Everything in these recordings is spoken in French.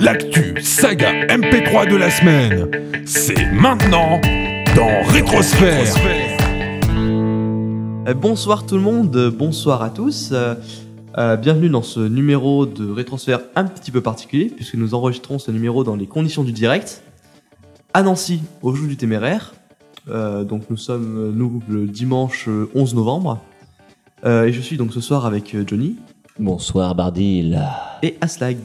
L'actu saga MP3 de la semaine, c'est maintenant dans Rétrosphère. Euh, bonsoir tout le monde, euh, bonsoir à tous. Euh, bienvenue dans ce numéro de rétransfert un petit peu particulier, puisque nous enregistrons ce numéro dans les conditions du direct, à Nancy, au jour du téméraire. Euh, donc nous sommes, euh, nous, le dimanche euh, 11 novembre. Euh, et je suis donc ce soir avec Johnny Bonsoir Bardil. et Aslag.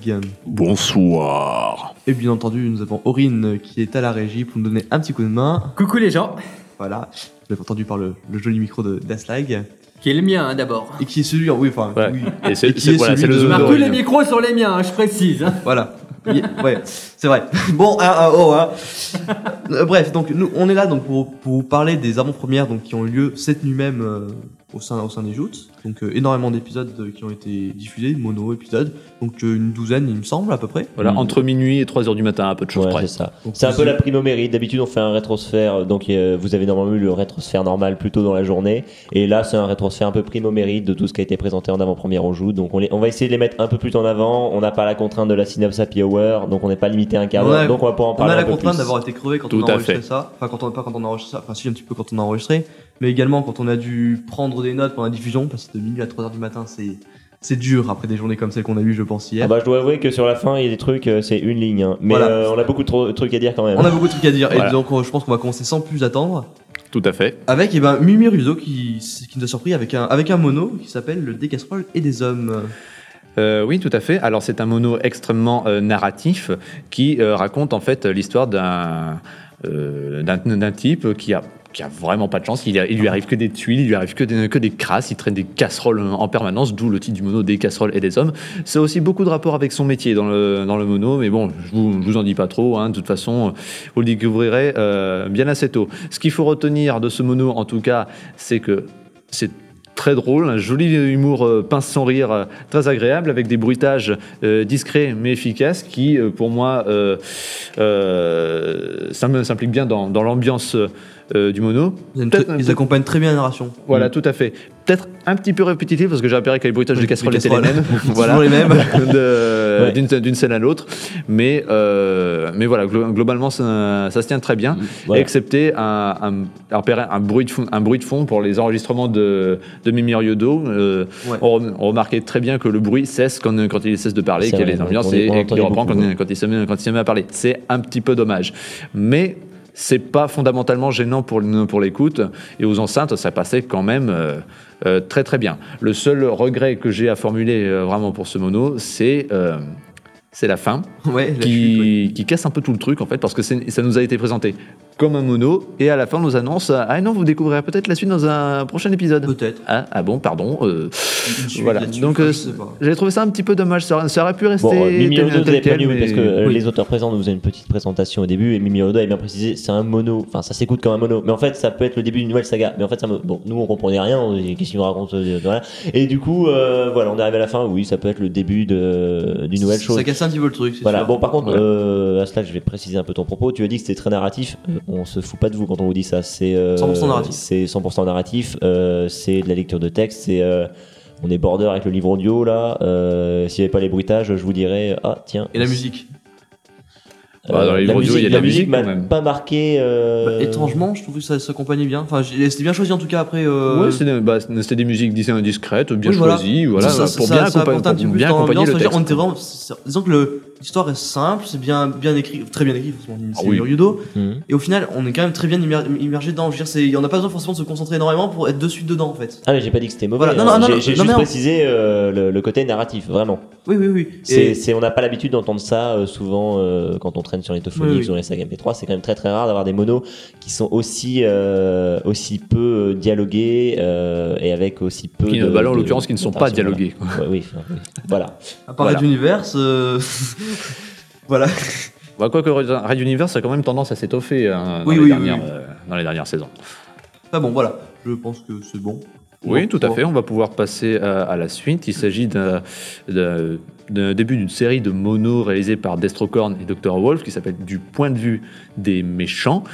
Bonsoir. Et bien entendu, nous avons Aurine qui est à la régie pour nous donner un petit coup de main. Coucou les gens, Voilà, vous avez entendu par le, le joli micro de d'Aslag. qui est le mien hein, d'abord. Et qui est celui, oui, enfin, Ouais. oui. Et c'est Et qui est voilà, celui c'est le de- zoom Marc, tous d'Aurélien. les micros sont les miens, hein, je précise. hein. Voilà. Ouais, c'est vrai. Bon, ah, ah, oh, hein. Euh, bref, donc nous, on est là donc pour, pour vous parler des avant-premières donc qui ont eu lieu cette nuit même euh, au sein au sein des joutes. Donc euh, énormément d'épisodes euh, qui ont été diffusés, mono épisodes. Donc euh, une douzaine, il me semble à peu près. Voilà, Mm. entre minuit et 3 heures du matin, à peu de choses Ouais, près. c'est ça. Donc, C'est un peu la mérite. D'habitude, on fait un rétrosphère. Donc, euh, vous avez normalement eu le rétrosphère normal plus tôt dans la journée. Et là, c'est un rétrosphère un peu mérite de tout ce qui a été présenté en avant-première au joue. Donc, on, les- on va essayer de les mettre un peu plus en avant. On n'a pas la contrainte de la Synapse Happy Hour. Donc, on n'est pas limité à un quart On a- d'heure. Donc, on va pouvoir en On parler a la un peu contrainte plus. d'avoir été crevé quand Tout on a enregistré fait. ça. Enfin, quand on pas quand on a enregistré ça. Enfin, si un petit peu quand on a enregistré, mais également quand on a dû prendre des notes pendant la diffusion parce que de minuit à 3h du matin, c'est c'est dur après des journées comme celles qu'on a eues, je pense hier. Ah bah, je dois avouer que sur la fin, il y a des trucs, euh, c'est une ligne. hein. Mais Voilà. euh, on a beaucoup de trucs à dire quand même. On a beaucoup de trucs à dire Voilà. et donc euh, je pense qu'on va commencer sans plus attendre. Tout à fait. Avec eh ben, Mimi Ruzo qui, qui nous a surpris avec un, avec un mono qui s'appelle Le Des casseroles et des hommes. Euh, oui, tout à fait. Alors, c'est un mono extrêmement euh, narratif qui euh, raconte en fait l'histoire d'un euh, d'un d'un type qui a qui a vraiment pas de chance, il, il lui arrive que des tuiles, il lui arrive que des, que crasses, il traîne des casseroles en permanence, d'où le titre du mono des casseroles et des hommes. C'est aussi beaucoup de rapport avec son métier dans le, dans le mono, mais bon, je vous, je vous en dis pas trop, hein. de toute façon, vous le découvrirez euh, bien assez tôt. Ce qu'il faut retenir de ce mono, en tout cas, c'est que c'est très drôle, un joli humour euh, pince sans rire, euh, très agréable, avec des bruitages discrets mais efficaces qui, pour moi, euh, euh, ça me- s'implique bien dans, dans l'ambiance euh, du mono. Ils, accompagnent très bien la narration. Voilà, tout à fait. Peut-être un petit peu répétitif parce que j'ai repéré que les bruitages Oui, des casseroles les étaient les mêmes. Toujours les mêmes. De- Ouais. d'une scène à l'autre. Mais, euh, mais voilà, glo- globalement, ça, ça se tient très bien. Voilà. Excepté un, un, un, bruit de fond, un bruit de fond pour les enregistrements de, de Mimi Riodo. Euh, Ouais. on, rem- on remarquait très bien que le bruit cesse quand, quand il cesse de parler, qu'il y a les ambiances et, qu'il reprend beaucoup, quand, ouais. quand il se met, quand il se met à parler. C'est un petit peu dommage. Mais c'est pas fondamentalement gênant pour, l'écoute. Et aux enceintes, ça passait quand même euh, euh, très très bien. Le seul regret que j'ai à formuler euh, vraiment pour ce mono, c'est c'est la fin Ouais, chute, qui, casse un peu tout le truc en fait parce que ça nous a été présenté comme un mono. Et à la fin on nous annonce ah non vous découvrirez peut-être la suite dans un prochain épisode. Peut-être. ah, ah bon pardon euh, voilà. donc euh, j'ai trouvé ça un petit peu dommage. Ça, ça aurait pu rester Bon, euh, Mimi tel- Odo, vous avez prévenu, oui, parce que mais- euh, Oui. les auteurs présents nous faisaient une petite présentation au début, et Mimi Odo avait bien précisé, c'est un mono, enfin ça s'écoute comme un mono, mais en fait ça peut être le début d'une nouvelle saga, mais en fait ça me... bon, nous on comprenait rien, qu'est-ce qu'il nous raconte, euh, voilà. et du coup, euh, voilà, on est arrivé à la fin, oui, ça peut être le début de- d'une nouvelle chose. Ça casse un petit peu le truc, Voilà, sûr. bon par contre, euh, à cela je vais préciser un peu ton propos, tu as dit que c'était très narratif, Euh, on se fout pas de vous quand on vous dit ça, c'est... euh, 100% narratif. C'est 100% narratif, euh, c'est de la lecture de texte, c'est... euh, on est border avec le livre audio là. Euh, S'il n'y avait pas les bruitages, je vous dirais ah tiens. Et la musique. Bah, dans les Euh, livres la audio, il y a de la musique, m'a pas marqué. euh, Bah, étrangement, je trouve que ça s'accompagnait bien. Enfin, j'ai- c'était bien choisi en tout cas après. euh, Ouais, c'était bah, c'était des musiques dis- discrètes, bien Oui, voilà. choisies, voilà, ça, ça- pour ça- bien, ça accompa- apporte un pour petit peu plus bien accompagner le dire, texte. On était vraiment, c'est- disons que le- l'histoire est simple, c'est bien, bien écrit, très bien écrit. forcément, C'est Ah oui. Yudo. Mhm. Et au final, on est quand même très bien immer- immergé dedans. Je veux dire, c'est- on n'a pas besoin forcément de se concentrer énormément pour être de suite dedans en fait. Ah mais j'ai pas dit que c'était mauvais. Voilà, non, hein. non, non, j'ai non, j'ai non, juste non. précisé euh, le, le côté narratif, vraiment. Oui, oui, oui. C'est, Et- c'est- on n'a pas l'habitude d'entendre ça euh, souvent euh, quand on traîne sur les Tophonics Oui, oui. ou sur les sagas MP3. C'est quand même très très rare d'avoir des monos qui sont aussi euh, aussi peu euh, dialogués euh, et avec aussi peu. Qui, de, bah là, en l'occurrence, qui ne sont pas dialogués. voilà. Ouais, oui, enfin, oui. voilà. À part Voilà. Euh, voilà. Bah, Quoique Red Universe a quand même tendance à s'étoffer hein, dans, Oui, les oui, dernières, oui, oui. euh, dans les dernières saisons. Enfin bon, voilà. Je pense que c'est bon. Oui, Bon, tout à fait. On va pouvoir passer à, à la suite. Il s'agit d'un d'un- d'un début d'une série de monos réalisés par Destrocorn et Dr. Wolf qui s'appelle Du point de vue des méchants.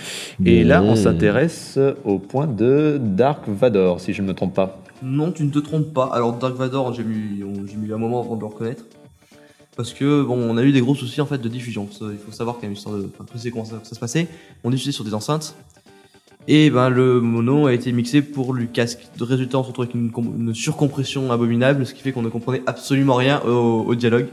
Et là, on Mmh. s'intéresse au point de Dark Vador, si je ne me trompe pas. Non, tu ne te trompes pas. Alors Dark Vador, j'ai mis, mis un moment avant de le reconnaître. Parce que bon, on a eu des gros soucis en fait de diffusion. Il faut savoir a une histoire de. Enfin, comment ça, ça se passait. On diffusait sur des enceintes. Et ben le mono a été mixé pour le casque. De résultat, on se retrouve avec une, com- une surcompression abominable, ce qui fait qu'on ne comprenait absolument rien au dialogue.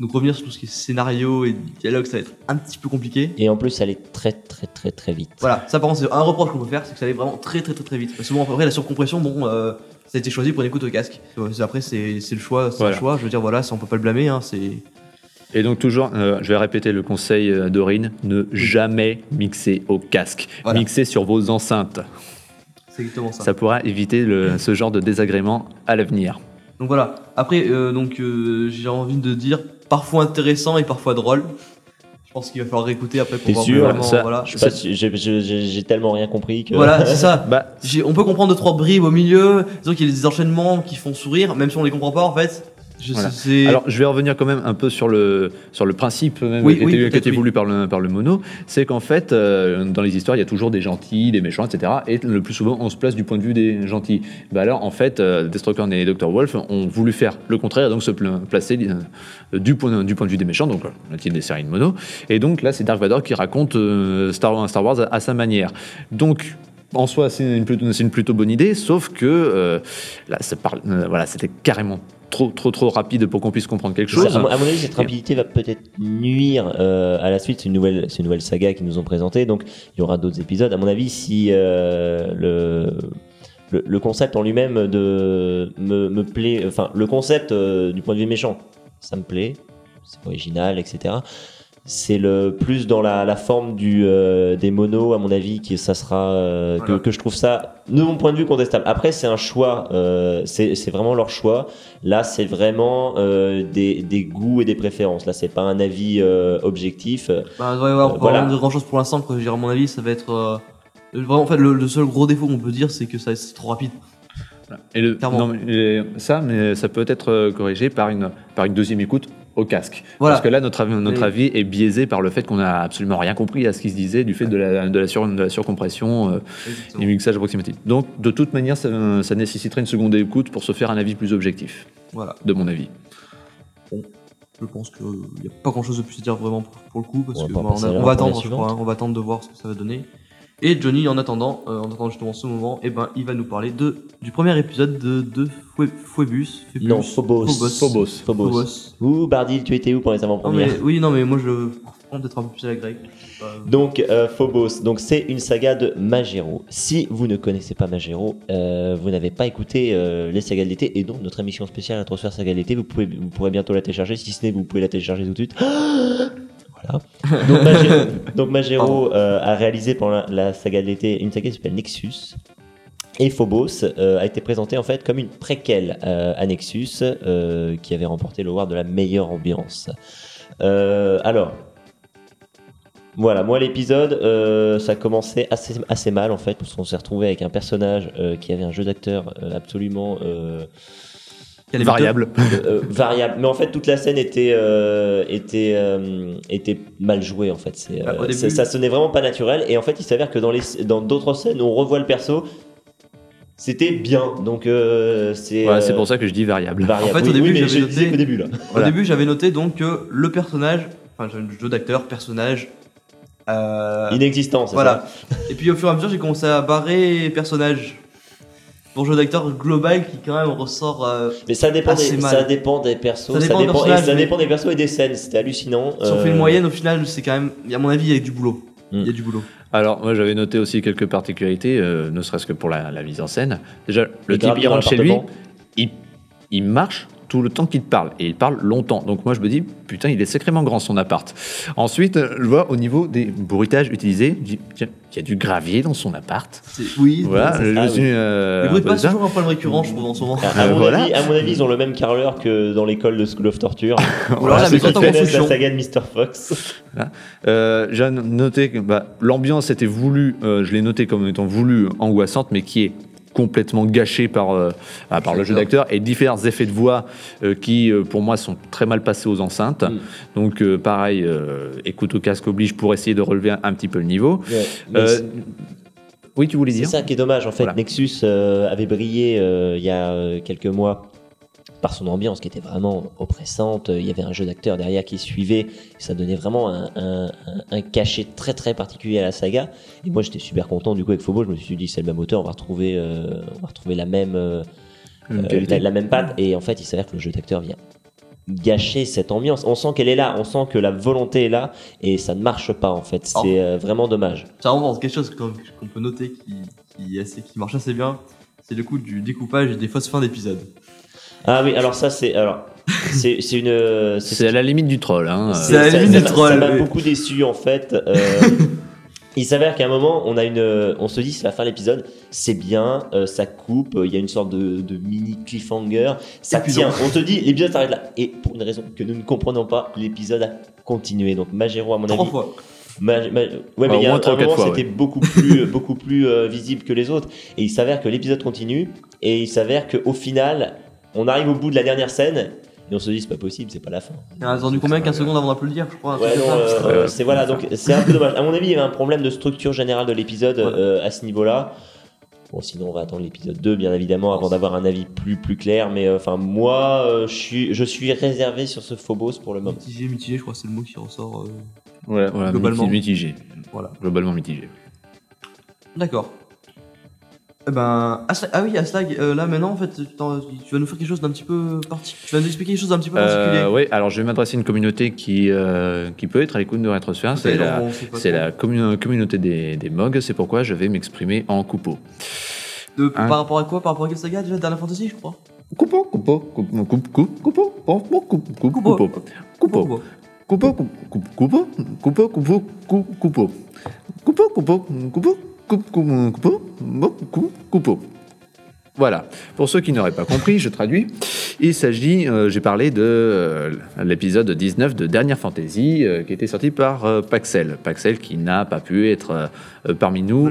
Donc revenir sur tout ce qui est scénario et dialogue, ça va être un petit peu compliqué. Et en plus, ça allait très très très très vite. Voilà, ça par contre c'est un reproche qu'on peut faire, c'est que ça allait vraiment très très très très vite. Parce que bon après la surcompression, bon, euh, ça a été choisi pour une écoute au casque. C'est- Après c'est c'est le choix, c'est Voilà. le choix. Je veux dire voilà, ça, on peut pas le blâmer, hein, c'est. Et donc toujours, euh, je vais répéter le conseil euh, d'Aurine, ne jamais mixer au casque. Voilà. Mixer sur vos enceintes. C'est exactement ça. Ça pourra éviter le- ce genre de désagrément à l'avenir. Donc voilà. Après, euh, donc euh, j'ai envie de dire parfois intéressant et parfois drôle. Je pense qu'il va falloir réécouter après pour voir sûr vraiment. Ça- voilà. J'ai- tellement rien compris que. Voilà, c'est ça. Bah, On peut comprendre deux trois bribes au milieu. Disons qu'il y a des enchaînements qui font sourire, même si on les comprend pas en fait. Je Voilà. sais- c'est- Alors, je vais revenir quand même un peu sur le, sur le principe même Oui, qui, oui, était, qui était oui. voulu par le, par le mono. C'est qu'en fait, euh, dans les histoires, il y a toujours des gentils, des méchants, etc. Et le plus souvent, on se place du point de vue des gentils. Bah alors, en fait, euh, et Dr. Wolf ont voulu faire le contraire, et donc se pla- placer euh, du, point, du point de vue des méchants, donc euh, le titre des séries de mono. Et donc là, c'est Dark Vador qui raconte Star, Star Wars à, à sa manière. Donc, en soi, c'est une, plutôt- c'est une plutôt bonne idée, sauf que euh, là, ça parle, euh, voilà, c'était carrément trop, trop, trop rapide pour qu'on puisse comprendre quelque chose. Ça, à, mon- à mon avis, cette rapidité va peut-être nuire euh, à la suite. C'est une nouvelle, c'est une nouvelle saga qu'ils nous ont présentée, donc il y aura d'autres épisodes. À mon avis, si euh, le, le le concept en lui-même de me, me plaît, enfin le concept euh, du point de vue méchant, ça me plaît, c'est original, etc. C'est le plus dans la, la forme du euh, des monos à mon avis que ça sera euh, que, Voilà. que je trouve ça de mon point de vue contestable. Après c'est un choix, euh, c'est c'est vraiment leur choix. Là, c'est vraiment euh, des, des goûts et des préférences. Là, c'est pas un avis euh, objectif. Bah, ouais, ouais, on peut voilà. rien de grand chose pour l'instant. quoi. Je veux dire, À mon avis, ça va être. euh, Vraiment, en fait, le, le seul gros défaut qu'on peut dire, c'est que ça c'est trop rapide. Et le- Clairement. non, mais, ça, mais ça peut être corrigé par une, par une deuxième écoute au casque. Voilà. Parce que là, notre, avis- notre Oui. avis est biaisé par le fait qu'on n'a absolument rien compris à ce qui se disait du fait de la, de la, sur- de la surcompression euh, et du mixage approximatif. Donc, de toute manière, ça, ça nécessiterait une seconde écoute pour se faire un avis plus objectif, Voilà. de mon avis. Je pense qu'il n'y a pas grand chose de plus à dire vraiment pour, pour le coup, parce On va que bah, on, a- on va attendre, je suivante. crois, hein, on va attendre de voir ce que ça va donner. Et Johnny, en attendant, euh, en attendant justement ce moment, eh ben, il va nous parler de, du premier épisode de, de Phoebus. Non, Phobos. Phobos. Phobos. Phobos. Phobos. Ouh, Bardil, tu étais où pour les avant-premières oui, non, mais moi je prends peut-être un peu plus à la grecque. Euh, Donc euh, Phobos, donc c'est une saga de Magero. Si vous ne connaissez pas Magero, euh, vous n'avez pas écouté les sagas de l'été et donc notre émission spéciale Introsphère Saga de l'été, vous pouvez, vous pourrez bientôt la télécharger. Si ce n'est, vous pouvez la télécharger tout de suite. Donc Magero, donc, Magero, euh, a réalisé pendant la, saga de l'été une saga qui s'appelle Nexus. Et Phobos euh, a été présenté en fait comme une préquelle euh, à Nexus qui avait remporté l'award de la meilleure ambiance. Alors, voilà, moi l'épisode, euh, ça commençait assez, assez mal en fait, parce qu'on s'est retrouvé avec un personnage euh, qui avait un jeu d'acteur euh, absolument euh, le Variable. euh, variable. Mais en fait, toute la scène était, euh, était, euh, était mal jouée en fait. C'est, Bah, euh, début- c'est- ça sonnait vraiment pas naturel. Et en fait, il s'avère que dans, les, dans d'autres scènes où on revoit le perso, c'était bien. Donc, euh, c'est. Voilà, c'est euh, pour ça que je dis variable. variable. En fait, au Oui, début, oui, j'avais noté- début là. Au début, j'avais noté donc que le personnage, enfin, j'ai un jeu d'acteur, personnage. euh, Inexistant, c'est voilà. Et puis au fur et à mesure, j'ai commencé à barrer personnage. Pour jeu d'acteur global qui quand même ressort. euh, Mais ça dépend, Assez des, mal. ça dépend des persos, Ça ça dépend dépend, des et ça dépend des persos et des scènes. C'était hallucinant. Si on fait une moyenne, au final, c'est quand même. À mon avis, il y a du boulot. Il y a Mm. du boulot. Alors, moi, j'avais noté aussi quelques particularités, euh, ne serait-ce que pour la, la mise en scène. Déjà, le type, il rentre chez lui, il, il marche tout le temps qu'il te parle, et il parle longtemps. Donc moi, je me dis, putain, il est sacrément grand, son appart. Ensuite, euh, je vois au niveau des bruitages utilisés, je dis, tiens, il y a du gravier dans son appart. C'est- Oui. Voilà, je Ah oui. suis... euh, Les bruits de passe, ça. toujours un problème récurrent, je trouve, en ce moment. À, à mon voilà. avis, à mon avis, ils ont le même carreleur que dans l'école de School of Torture. Ou alors, Voilà, Ceux qui en connaissent la saga de Mr. Fox. Euh, J'ai noté que bah, l'ambiance était voulue, euh, je l'ai noté comme étant voulue angoissante, mais qui est complètement gâché par, euh, ah, par le jeu d'acteur et différents effets de voix euh, qui, euh, pour moi, sont très mal passés aux enceintes. Mm. Donc, pareil, écoute au casque oblige pour essayer de relever un, un petit peu le niveau. Ouais. C'est- oui, tu voulais c'est dire? ça qui est dommage. En fait, Voilà. Nexus avait brillé il y a quelques mois par son ambiance qui était vraiment oppressante. Il y avait un jeu d'acteurs derrière qui suivait. Ça donnait vraiment un, un- un- un cachet très très particulier à la saga. Et moi, j'étais super content du coup avec Phobo. Je me suis dit, c'est le même auteur, on va retrouver, euh, on va retrouver la même. euh, euh, la, la même patte. Et en fait, il s'avère que le jeu d'acteur vient gâcher cette ambiance. On sent qu'elle est là, on sent que la volonté est là, et ça ne marche pas en fait. Oh. C'est euh, vraiment dommage. Ça renforce quelque chose qu'on peut noter qui, assez- qui marche assez bien. C'est le coup du découpage et des fausses fins d'épisodes. Ah oui, alors ça c'est alors c'est c'est une euh, c'est- à la limite du troll. Hein. C'est à la limite ça du troll, Ça m'a oui. beaucoup déçu en fait. Euh, il s'avère qu'à un moment, on a une, on se dit c'est la fin de l'épisode, c'est bien, euh, ça coupe, euh, il y a une sorte de, de mini cliffhanger, ça tient. On te dit l'épisode s'arrête là. Et pour une raison que nous ne comprenons pas, l'épisode a continué. Donc Magero à mon Trois avis fois. Ma- ma- ouais, mais Bah, il y a un, moment, c'était beaucoup plus, beaucoup plus euh, visible que les autres. Et il s'avère que l'épisode continue, et il s'avère qu'au final, on arrive au bout de la dernière scène, et on se dit, c'est pas possible, c'est pas la fin. On a attendu combien 15 secondes avant d'applaudir, je crois. Ouais, non, euh, c'est voilà, donc c'est un peu dommage. À mon avis, il y avait un problème de structure générale de l'épisode Ouais. euh, à ce niveau-là. Bon, sinon, on va attendre l'épisode 2, bien évidemment, avant d'avoir un avis plus, plus clair. Mais euh, enfin, moi, euh, je suis, je suis réservé sur ce Phobos pour le moment. Mitigé, mitigé, je crois que c'est le mot qui ressort. euh, Voilà, voilà, Globalement. mitigé. Voilà. Globalement mitigé. D'accord. Eh ben, Aslag- ah oui, Aslag, euh, là maintenant en fait, tu vas nous faire quelque chose d'un petit peu particulier. Tu vas nous expliquer quelque chose d'un petit peu particulier. Euh, oui, alors je vais m'adresser à une communauté qui, euh, qui peut être à l'écoute de Rétrosphère. C'est la, c'est la communauté des, des MOG. C'est pourquoi je vais m'exprimer en coupeau. De- Hein Par rapport à quoi Par rapport à quelle saga déjà Dernière Fantasy, je crois? Coupeau, coupeau, coupeau, coupeau, coupeau, coupeau, coupeau, Coupeau. coupeau, coupeau, coupeau, coupeau, coupeau, coupeau, coupeau, coupeau, coupeau, coupeau, coupeau, coupeau, coupeau, coupeau, coupeau. Voilà. Pour ceux qui n'auraient pas compris, je traduis. Il s'agit, euh, j'ai parlé de euh, l'épisode 19 de Dernière Fantasy euh, qui était sorti par euh, Paxel. Paxel qui n'a pas pu être parmi nous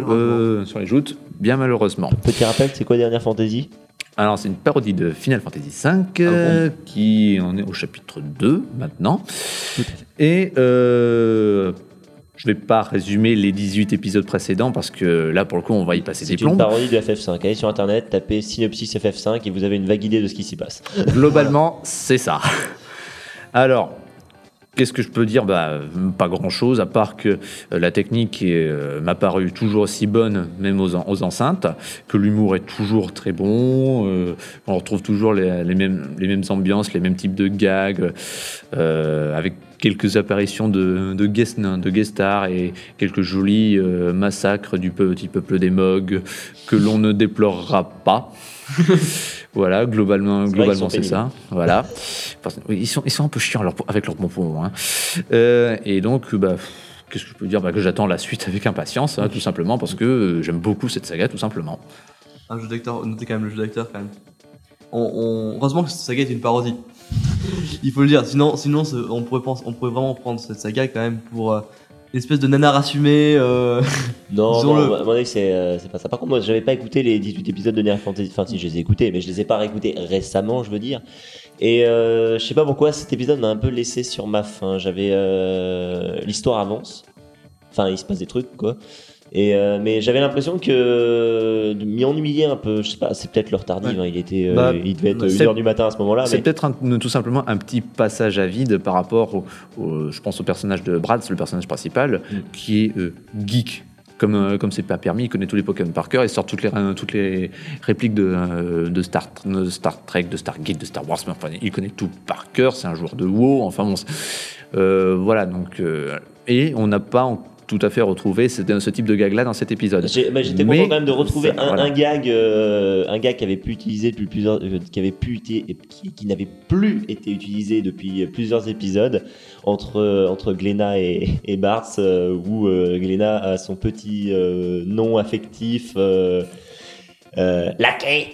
sur les joutes, bien malheureusement. Petit rappel, c'est quoi Dernière Fantasy Alors, c'est une parodie de Final Fantasy V euh, qui en est au chapitre 2 maintenant. Et euh, je ne vais pas résumer les 18 épisodes précédents parce que là, pour le coup, on va y passer C'est des une plombs. parodie de FF5. Allez sur internet, tapez synopsis FF5 et vous avez une vague idée de ce qui s'y passe. Globalement, c'est ça. Alors, qu'est-ce que je peux dire? Bah, Pas grand-chose, à part que euh, la technique euh, m'a paru toujours aussi bonne, même aux, en- aux enceintes, que l'humour est toujours très bon, euh, on retrouve toujours les, mêmes, ambiances, les mêmes types de gags, avec quelques apparitions de, de, guest, stars et quelques jolis massacres du petit peuple des Mogs que l'on ne déplorera pas. voilà, globalement, globalement c'est ça. Voilà. Ils, sont, ils sont un peu chiants leur- avec leurs pompons. Hein. Euh, et donc, bah, qu'est-ce que je peux dire? Bah, Que j'attends la suite avec impatience, hein, tout simplement, parce que euh, j'aime beaucoup cette saga, tout simplement. Un jeu d'acteur, notez quand même le jeu d'acteur quand même. On, on- Heureusement que cette saga est une parodie. Il faut le dire, sinon, sinon on, pourrait penser, on pourrait vraiment prendre cette saga quand même pour euh, espèce de nanar assumé. euh, Non, non, à mon avis, c'est euh, c'est pas ça. Par contre, moi, j'avais pas écouté les 18 épisodes de Dernière Fantasy. Enfin, si, je les ai écoutés, mais je les ai pas réécoutés récemment, je veux dire. Et euh, je sais pas pourquoi cet épisode m'a un peu laissé sur ma faim. J'avais. euh, L'histoire avance. Enfin, il se passe des trucs, quoi. Et euh, mais j'avais l'impression que de m'y ennuyer un peu. Je sais pas, c'est peut-être l'heure tardive. Ouais. hein, il était, euh, Bah, il devait être c'est- 1h du matin à ce moment-là. c'est Mais... peut-être tout simplement un petit passage à vide par rapport au, au- je pense au personnage de Brad, c'est le personnage principal, Mm. qui est euh, geek. Comme euh, comme c'est pas permis, il connaît tous les Pokémon par cœur, il sort toutes les euh, toutes les répliques de, euh, de Star de Star Trek, de Stargate, de Star Wars, mais enfin il connaît tout par cœur. C'est un joueur de WoW, enfin bon, euh, voilà donc euh, et on n'a pas tout à fait retrouvé ce, ce type de gag là dans cet épisode. Bah, J'étais Mais content quand même de retrouver ça, un, voilà. un gag, euh, un gag qui avait pu utiliser depuis plusieurs, euh, qui avait pu qui, qui n'avait plus été utilisé depuis plusieurs épisodes entre euh, entre Glenna et, et Bartz, euh, où euh, Glenna a son petit euh, nom affectif. Euh, euh, laquais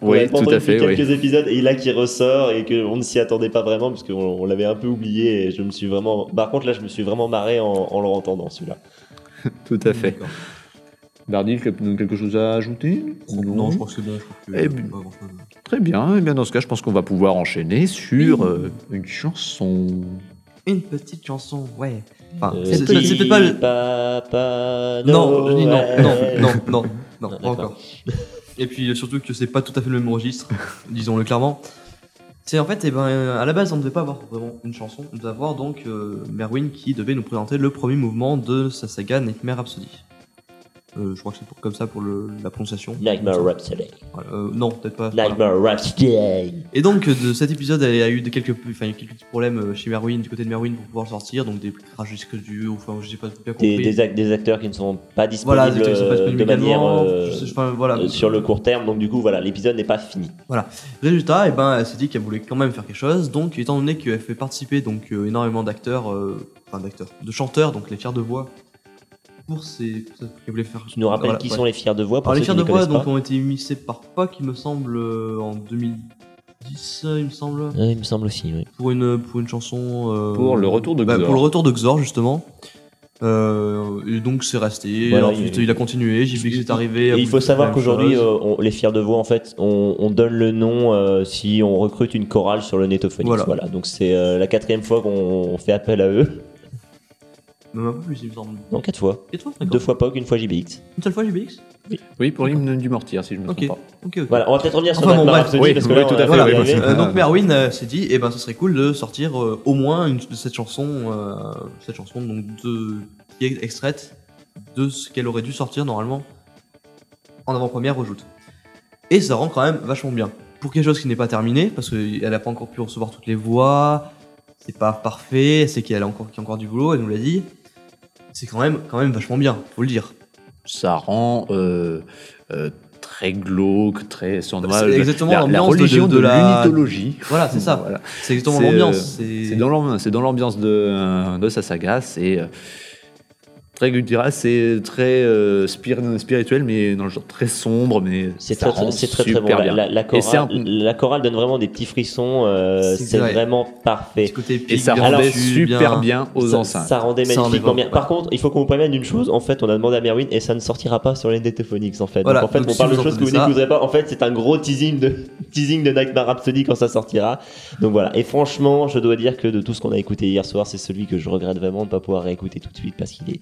Oui, tout à fait. oui. quelques épisodes et là qui ressort et qu'on ne s'y attendait pas vraiment parce qu'on on l'avait un peu oublié et je me suis vraiment par contre là je me suis vraiment marré en, en le entendant celui-là Tout à fait. Quel- quelque chose à ajouter? Non, je crois que c'est bon. Je crois que Eh ben. Très bien. Eh bien, dans ce cas, je pense qu'on va pouvoir enchaîner sur euh, une chanson. Une petite chanson, ouais. Enfin, Euh, c'est peut-être pas le. Papa Non, non, non, non, non, non, pas encore. Et puis euh, surtout que c'est pas tout à fait le même registre, disons-le clairement. C'est en fait, eh ben, euh, à la base, on ne devait pas avoir vraiment une chanson. On devait avoir donc euh, Merwin qui devait nous présenter le premier mouvement de sa saga Nightmare Rhapsody. Euh, je crois que c'est comme ça pour le- la prononciation. Nightmare Rhapsody. Voilà, euh, non, peut-être pas. Voilà. Nightmare Rhapsody. Et donc euh, de cet épisode, y a eu de quelques, enfin, quelques petits problèmes euh, chez Merwin, du côté de Merwin pour pouvoir sortir, donc des crash disques durs, enfin je sais pas bien compris. Des, des, ac- des acteurs qui ne sont pas voilà, disponibles, des qui sont pas euh, disponibles de manière euh, sais- enfin, voilà. sur le court terme. Donc du coup, voilà, l'épisode n'est pas fini. Résultat, eh ben, elle s'est dit qu'elle voulait quand même faire quelque chose. Donc, étant donné qu'elle fait participer donc énormément d'acteurs, euh, enfin d'acteurs, de chanteurs, donc les fiers de voix, pour ces, faire. Tu nous rappelles Voilà, qui ouais. sont les fiers de voix pour Alors les fiers qui de voix donc ont été mixés par Poc, il me semble, euh, en 2010, euh, il me semble, il me semble aussi. Oui. pour une pour une chanson. euh, Pour le retour de bah, Xor. pour le retour de Xor justement. Euh, et donc c'est resté. Voilà, Ensuite, il- il, a continué. J'ai vu que c'est arrivé. Et il faut savoir qu'aujourd'hui, euh, les fiers de voix, en fait, on, on donne le nom euh, si on recrute une chorale sur le Netophonix. Voilà. Voilà. Donc c'est euh, la quatrième fois qu'on on fait appel à eux. Même un peu plus, il me semble. Non, quatre fois. Toi, d'accord Deux fois POG, une fois JBX. Une seule fois JBX Oui, pour l'hymne du mortier, si je ne me trompe pas. Ok, ok. Voilà, on va peut-être revenir sur Enfin bon, bref, oui, parce que oui, là, tout à fait, oui, Euh, donc Merwin euh, s'est dit, eh ben, ce serait cool de sortir euh, au moins une de cette chanson, euh, cette chanson donc de, qui est extraite de ce qu'elle aurait dû sortir normalement en avant-première au Joute. Et ça rend quand même vachement bien. Pour quelque chose qui n'est pas terminé, parce qu'elle n'a pas encore pu recevoir toutes les voix, c'est pas parfait, c'est qu'elle a encore, qu'il y a encore du boulot, elle nous l'a dit. C'est quand même, quand même vachement bien, faut le dire. Ça rend euh, euh, très glauque, très sombre. C'est La- exactement la, la l'ambiance de- religion de, de la- l'unitologie. Voilà, c'est ça. Voilà. C'est exactement l'ambiance. euh, C'est dans l'ambiance, c'est dans l'ambiance de, de sa saga. C'est très Gutira, c'est très euh, spir- spirituel, mais dans le genre très sombre, mais C'est très, c'est très, très bon. bien. La, chorale, un- la chorale donne vraiment des petits frissons. euh, C'est c'est vrai. vraiment parfait. Côté Et ça rendait super bien aux ça, enceintes. ça rendait magnifiquement bien. Par contre, il faut qu'on vous prévienne d'une chose. En fait, on a demandé à Merwin et ça ne sortira pas sur les Netophonix en fait. Voilà, donc en fait, donc on si parle de choses que vous n'écouterez pas. En fait, c'est un gros teasing de teasing de Nightmare Rhapsody quand ça sortira. Donc voilà. Et franchement, je dois dire que de tout ce qu'on a écouté hier soir, c'est celui que je regrette vraiment de ne pas pouvoir réécouter tout de suite parce qu'il est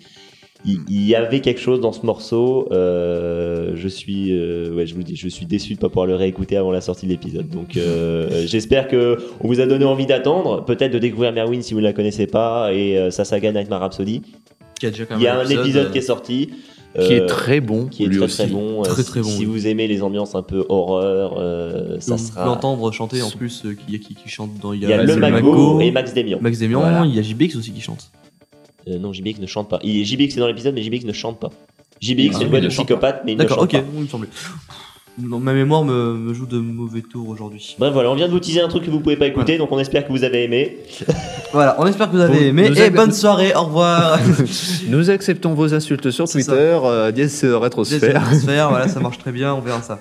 il, il y avait quelque chose dans ce morceau. euh, je suis, euh, ouais, je vous dis, je suis déçu de pas pouvoir le réécouter avant la sortie de l'épisode. Donc, euh, j'espère que on vous a donné envie d'attendre, peut-être de découvrir Merwin si vous ne la connaissez pas et sa saga Nightmare Rhapsody. qui a déjà quand Il y a un épisode qui est sorti. qui est très bon, qui est lui très aussi. très bon. Très, très bon, Si oui. vous aimez les ambiances un peu horreur, ça sera. l'entendre chanter en plus qui, qui, qui chante dans Il y a le Mago, Mago et Max Demian. Max Demian, Voilà. il y a JBX aussi qui chante. Euh, non, JBX ne chante pas. Il, JBX est dans l'épisode, mais JBX ne chante pas. JBX Ah, c'est une oui, voix il de ne chante pas. psychopathe, mais il ne D'accord, chante ok, pas. oui, il me semblait. Non, ma mémoire me, me joue de mauvais tours aujourd'hui. Bref, voilà, on vient de vous teaser un truc que vous pouvez pas écouter, donc on espère que vous avez aimé. Voilà, on espère que vous avez Vous- aimé et bonne soirée, au revoir. Nous acceptons vos insultes sur. Twitter, euh, dièse rétrosphère. Sphère, voilà, ça marche très bien, on verra ça.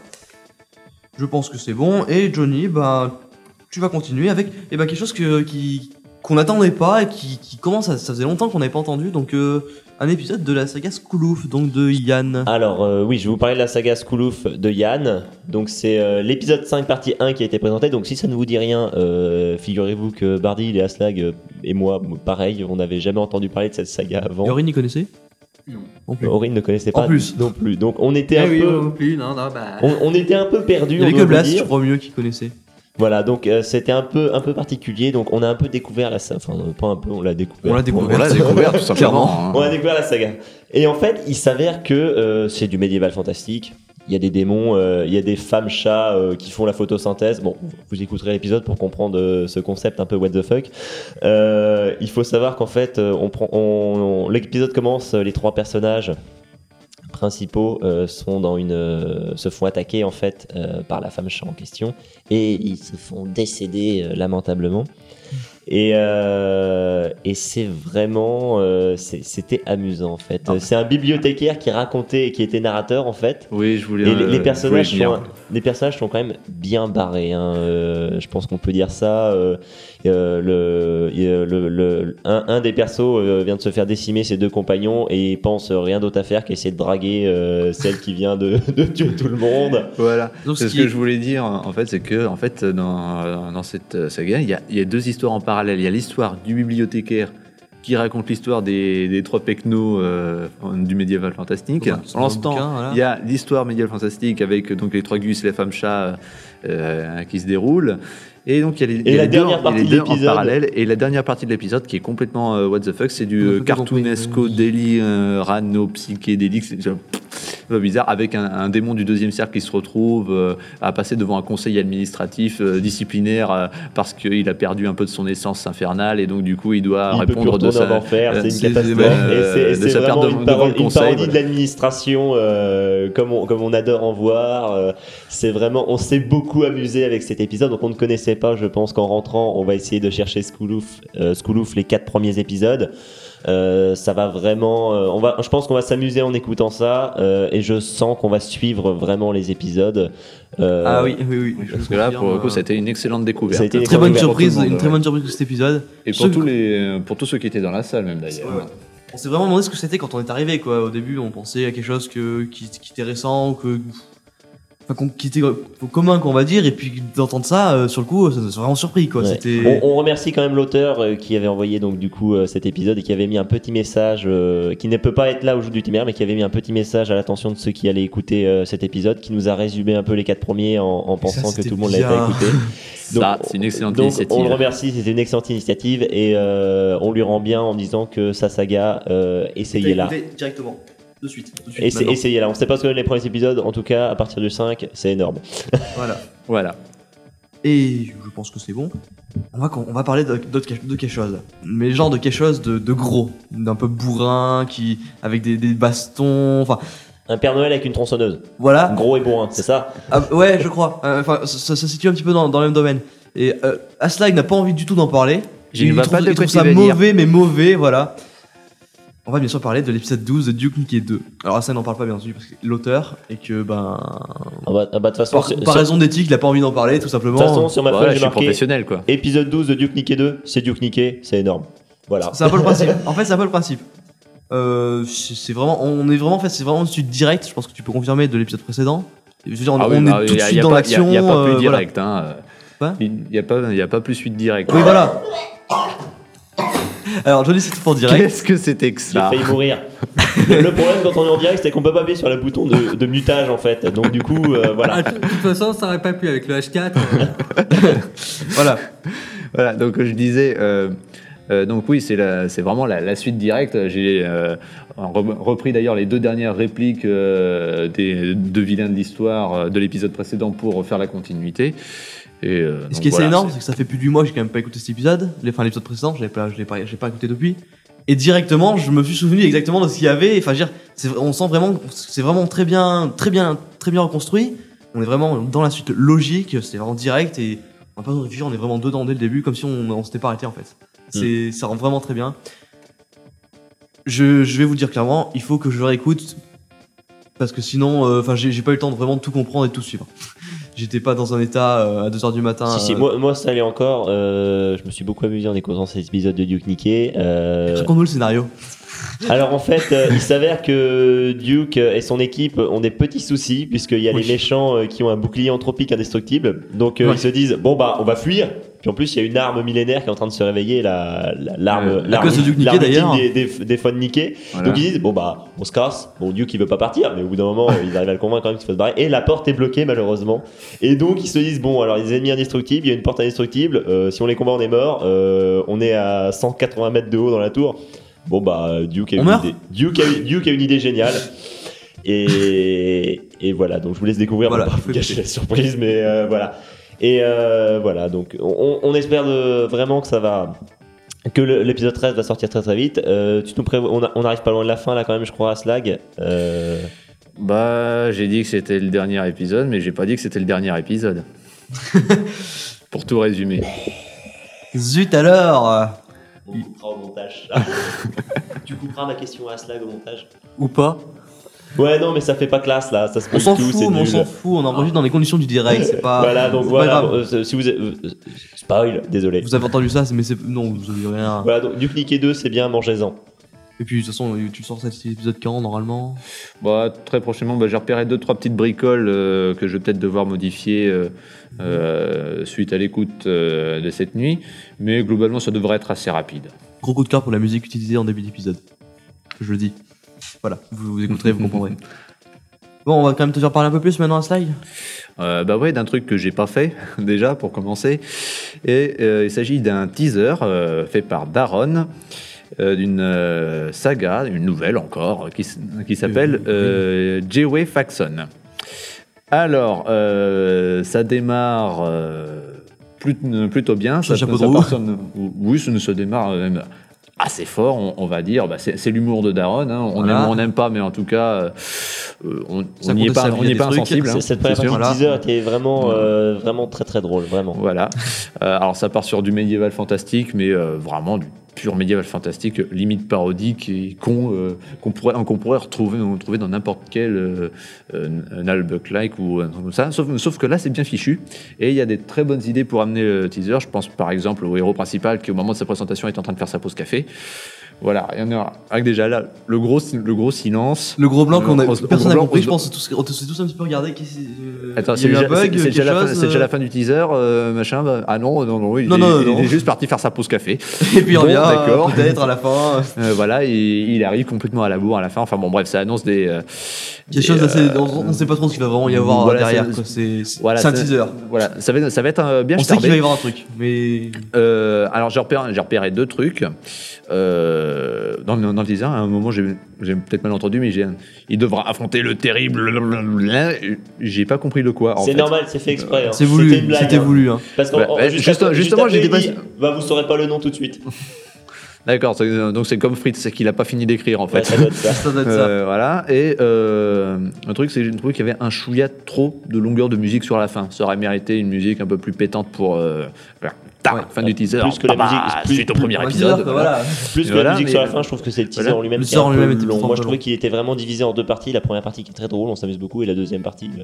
Je pense que c'est bon. Et Johnny, bah, tu vas continuer avec eh ben, quelque chose que, qui, qu'on n'attendait pas et qui, qui commence à, ça faisait longtemps qu'on n'avait pas entendu. Donc, euh, un épisode de la saga Skoulouf, donc de Yann. Alors, euh, oui, je vais vous parler de la saga Skoulouf de Yann. Donc, c'est euh, l'épisode 5, partie 1 qui a été présenté. Donc, si ça ne vous dit rien, euh, figurez-vous que Bardi, et Aslag et moi, pareil, on n'avait jamais entendu parler de cette saga avant. Yorin, y connaissait Non. Aurine ne connaissait En pas plus. non plus. Donc, on était Eh un oui, peu. non plus, non, non, bah. On, on était un peu perdu. Il y avait que le je crois mieux, qui connaissait. Voilà, donc euh, c'était un peu, un peu particulier. Donc, on a un peu découvert la saga. Enfin, euh, pas un peu, on l'a découvert. On l'a On découvert. l'a découvert tout simplement. hein. On a découvert la saga. Et en fait, il s'avère que euh, c'est du médiéval fantastique. Il y a des démons, euh, il y a des femmes chats euh, qui font la photosynthèse. Bon, vous écouterez l'épisode pour comprendre euh, ce concept un peu what the fuck. Euh, il faut savoir qu'en fait, on prend, on- on- l'épisode commence, les trois personnages principaux euh, euh, se font attaquer en fait euh, par la femme chat en question et ils se font décéder lamentablement. Et, euh, et c'est vraiment, euh, c'était amusant en fait. Ah. C'est un bibliothécaire qui racontait, qui était narrateur en fait. Oui, je voulais. Et les, euh, les personnages je voulais sont, les personnages sont quand même bien barrés. hein, euh, je pense qu'on peut dire ça. euh, euh, le, euh, le, le- un, un des persos euh, vient de se faire décimer ses deux compagnons et il pense rien d'autre à faire qu'essayer de draguer euh, celle qui vient de, de tuer tout le monde. Voilà. Donc, C'est ce ce qui que je voulais dire, en fait, c'est que en fait, dans, dans cette euh, saga, il y, y a deux histoires en parallèle. Il y a l'histoire du bibliothécaire qui raconte l'histoire des, des trois pecnos euh, du médiéval fantastique. Ouais, En l'instant, voilà. il y a l'histoire médiéval fantastique avec donc les trois gus et la femme chat euh, qui se déroule. Et donc il y a les, il y a la les deux, dernière en- partie les de deux en parallèle. Et la dernière partie de l'épisode qui est complètement euh, what the fuck, c'est du euh, cartoonesco délit euh, rano psychédélique. Un peu bizarre avec un, un démon du deuxième cercle qui se retrouve euh, à passer devant un conseil administratif euh, disciplinaire euh, parce qu'il a perdu un peu de son essence infernale et donc du coup il doit Il répondre de sa c'est une catastrophe. de c'est- vraiment devant- une, une conseil, parodie de l'administration comme, on, comme on adore en voir. c'est vraiment, on s'est beaucoup amusé avec cet épisode. Donc on ne connaissait pas. Je pense qu'en rentrant, on va essayer de chercher Skoulouf, Skoulouf les quatre premiers épisodes. Euh, ça va vraiment. euh, on va, je pense qu'on va s'amuser en écoutant ça euh, et je sens qu'on va suivre vraiment les épisodes. Euh, Ah oui, oui, oui. parce que là pour le coup euh, c'était une excellente découverte. Ça a été une Très bonne Découverte surprise, une très bonne surprise de cet épisode. Et pour tous les pour tous ceux qui étaient dans la salle même d'ailleurs. Ouais. On s'est vraiment demandé ce que c'était quand on est arrivé quoi. Au début, on pensait à quelque chose que, qui, qui était récent, que enfin, qu'on- qui était au commun qu'on va dire, et puis d'entendre ça euh, sur le coup, ça nous a vraiment surpris quoi. Ouais. C'était On, on remercie quand même l'auteur euh, qui avait envoyé donc du coup euh, cet épisode et qui avait mis un petit message euh, qui ne peut pas être là au jour du Timéraire mais qui avait mis un petit message à l'attention de ceux qui allaient écouter euh, cet épisode qui nous a résumé un peu les quatre premiers en, en pensant que tout le monde l'avait écouté. Ça, c'est une excellente donc, initiative. On le remercie, c'était une excellente initiative et euh, on lui rend bien en disant que sa saga, euh, essayez-la. Directement, de suite. de suite, Essa- maintenant. Essayez-la. On ne sait pas ce que donnent les premiers épisodes, en tout cas à partir du 5, c'est énorme. Voilà. Voilà. Et je pense que c'est bon. On va, on va parler de, quelque- de quelque chose. Mais genre de quelque chose de, de gros, d'un peu bourrin, qui avec des, des bastons. Enfin, Un Père Noël avec une tronçonneuse. voilà. Gros et bourrin, c'est ça Ah, ouais, je crois. Euh, Enfin, ça, ça se situe un petit peu dans, dans le même domaine. Et euh, Aslag n'a pas envie du tout d'en parler. Je Il ne vois trouve- pas de il trouve ça mauvais, mais mauvais, voilà. On va bien sûr parler de l'épisode 12 de Duke Nukem 2. Alors Aslag n'en parle pas bien entendu parce que l'auteur et que ben Ah bah, ah bah, de toute façon, par, par raison d'éthique, il a pas envie d'en parler tout de simplement. toute façon, sur ma Voilà, feuille, je j'ai marqué professionnel quoi. épisode 12 de Duke Nukem 2, c'est Duke Nukem, c'est énorme. Voilà. C'est un peu le principe. En fait, c'est un peu le principe. Euh, c'est vraiment, on est vraiment, en fait, c'est vraiment une suite directe. Je pense que tu peux confirmer de l'épisode précédent. Je veux dire, on, Ah oui, on bah, est tout de suite dans pas- l'action. Il n'y a, pas plus euh, voilà. direct. Hein. Quoi? Il n'y a, pas- y a pas plus suite directe. Oui, voilà. Alors, Johnny, c'est tout pour direct. Qu'est-ce que c'était que J'ai ça failli mourir. le problème quand on est en direct, c'est qu'on peut pas appuyer sur le bouton de, de mutage en fait. Donc du coup, euh, Ah, voilà. de toute façon, ça aurait pas pu avec le H4. Voilà. Voilà, donc je disais, euh, euh, donc oui, c'est la- c'est vraiment la, la suite directe. J'ai euh, re- repris d'ailleurs les deux dernières répliques euh, des deux vilains de l'histoire euh, de l'épisode précédent pour faire la continuité. Et, euh, Et ce qui est assez voilà, énorme, c'est que ça fait plus du mois que j'ai quand même pas écouté cet épisode. Enfin, l'épisode précédent, je l'ai pas, je l'ai pas, j'ai pas écouté depuis. Et directement, je me suis souvenu exactement de ce qu'il y avait. Enfin, je veux dire, c'est- on sent vraiment, c'est vraiment très bien, très bien, très bien reconstruit. On est vraiment dans la suite logique. C'est vraiment direct et on n'a pas besoin de réfléchir. On est vraiment dedans dès le début, comme si on, on s'était pas arrêté en fait. C'est, ça rend vraiment très bien. Je, je vais vous dire clairement, il faut que je réécoute parce que sinon, euh, enfin, j'ai, j'ai pas eu le temps de vraiment tout comprendre et tout suivre. J'étais pas dans un état euh, à 2h du matin. Si, si, euh, moi, moi ça allait encore. euh, je me suis beaucoup amusé en écoutant cet épisode de Duke Nukem. Euh, Raconte-nous le scénario. Alors en fait, euh, il s'avère que Duke et son équipe ont des petits soucis puisqu'il y a Oui. les méchants euh, qui ont un bouclier anthropique indestructible. Donc euh, Ouais. ils se disent bon bah on va fuir. Puis en plus il y a une arme millénaire qui est en train de se réveiller, la la- l'arme Euh, l'arme cause Nukem, l'arme d'ailleurs. des, des, des. Voilà. Donc ils disent bon bah on se casse. Bon Duke il veut pas partir, mais au bout d'un moment ils arrivent à le convaincre quand même qu'il faut se barrer. Et la porte est bloquée malheureusement. Et donc ils se disent bon alors les ennemis indestructibles, il y a une porte indestructible. euh, si on les combat on est mort. Euh, on est à 180 mètres de haut dans la tour. Bon bah Duke a une idée. Duke a, Duke a une idée géniale. Et, et voilà, donc je vous laisse découvrir, Voilà, on va pas faut vous gâcher la surprise, mais euh, voilà. Et euh, voilà, donc on, on espère de- vraiment que ça va. Que l'épisode 13 va sortir très très vite. Euh, tu nous prévois- on, a- on arrive pas loin de la fin là quand même, je crois, à Slag. Euh, Bah, j'ai dit que c'était le dernier épisode, mais j'ai pas dit que c'était le dernier épisode. Pour tout résumer. Zut alors On coupera au montage. tu couperas ma question à Slag au montage Ou pas Ouais, non, mais ça fait pas classe là. Ça se On s'en tout, fout, on s'en fout, on enregistre dans les conditions du direct, c'est pas. Voilà, donc pas voilà. grave. euh, si vous avez- euh, spoil, désolé. Vous avez entendu ça, mais c'est. Non, vous avez rien. Voilà, donc du cliquer 2, c'est bien, mangez-en. Et puis de toute façon, tu sors cet épisode quand normalement? Bah, très prochainement, bah, j'ai repéré deux trois petites bricoles euh, que je vais peut-être devoir modifier euh, euh, suite à l'écoute euh, de cette nuit, mais globalement, ça devrait être assez rapide. Gros coup de cœur pour la musique utilisée en début d'épisode. Je le dis. Voilà, vous, vous écouterez, vous comprendrez. Bon, on va quand même te faire parler un peu plus maintenant à Slide. Euh, bah ouais, d'un truc que j'ai pas fait déjà pour commencer. Et euh, il s'agit d'un teaser euh, fait par Daron euh, d'une saga, une nouvelle encore, qui, qui s'appelle euh, J-Way Faxon. Alors, ça démarre plut- plutôt bien. Ça, ça sur- oui, ça, ça démarre même assez fort, on, on va dire. Bah, c'est l'humour de Daron. hein. On Voilà. aime, on n'aime pas, mais en tout cas, euh, euh, on n'y est pas, on est insensible. hein, C'est- Cette première Voilà. teaser était vraiment, euh, vraiment très très drôle, vraiment. Voilà. Euh, alors ça part sur du médiéval fantastique, mais euh, vraiment du médiéval fantastique, limite parodique et con, euh, qu'on pourrait, qu'on pourrait retrouver, retrouver dans n'importe quel euh, euh, Nalbuck-like ou un truc comme ça. Sauf, sauf que là, c'est bien fichu. Et il y a des très bonnes idées pour amener le teaser. Je pense par exemple au héros principal qui, au moment de sa présentation, est en train de faire sa pause café. Voilà, il y en a avec déjà là le gros, le gros silence. Le gros blanc qu'on a. Personne n'a compris, je pense. Tous, on s'est tous un petit peu regardé. euh, Attends, c'est un déjà, bug, c'est- c'est quelque déjà la fin, euh, la fin du teaser, euh, machin. bah, ah non, non, non, il, Non, est, non, il non. est juste parti faire sa pause café. Et puis il Bon, revient, d'accord. peut-être à la fin. Euh, voilà, il arrive complètement à la bourre à la fin. Enfin bon, bref, ça annonce des. euh, Quelque des, chose d'assez. euh, On ne sait pas trop ce qu'il va vraiment y avoir voilà, derrière. c'est- un teaser. Voilà, ça va, ça va être euh, bien On sait qu'il va y avoir un truc, mais. Alors j'ai repéré, j'ai repéré deux trucs. Euh, dans, le- dans le teaser, à un moment, j'ai peut-être mal entendu, mais il devra affronter le terrible. J'ai pas compris le quoi. C'est normal, c'est fait exprès. hein. C'est voulu, C'était une blague, c'était hein. voulu. Hein. Parce que Bah, bah, juste- justement, j'ai j'ai dépassé- Bah, vous saurez pas le nom tout de suite. D'accord, c'est- donc c'est comme Fritz, c'est qu'il a pas fini d'écrire en fait. Ouais, ça doit être ça. Ça doit être ça. Euh, voilà. Et euh, un truc, c'est que j'ai trouvé qu'il y avait un chouïa trop de longueur de musique sur la fin. Ça aurait mérité une musique un peu plus pétante pour euh, tac, Ouais. fin du teaser. Plus que la Bah, musique, plus- suite au premier épisode. voilà. Plus que Voilà, la musique sur la fin, je trouve que c'est le teaser Voilà. en lui-même qui est un teaser en peu lui-même était long. trop Moi, je trouvais qu'il était vraiment divisé en deux parties. La première partie qui est très drôle, on s'amuse beaucoup, et la deuxième partie. je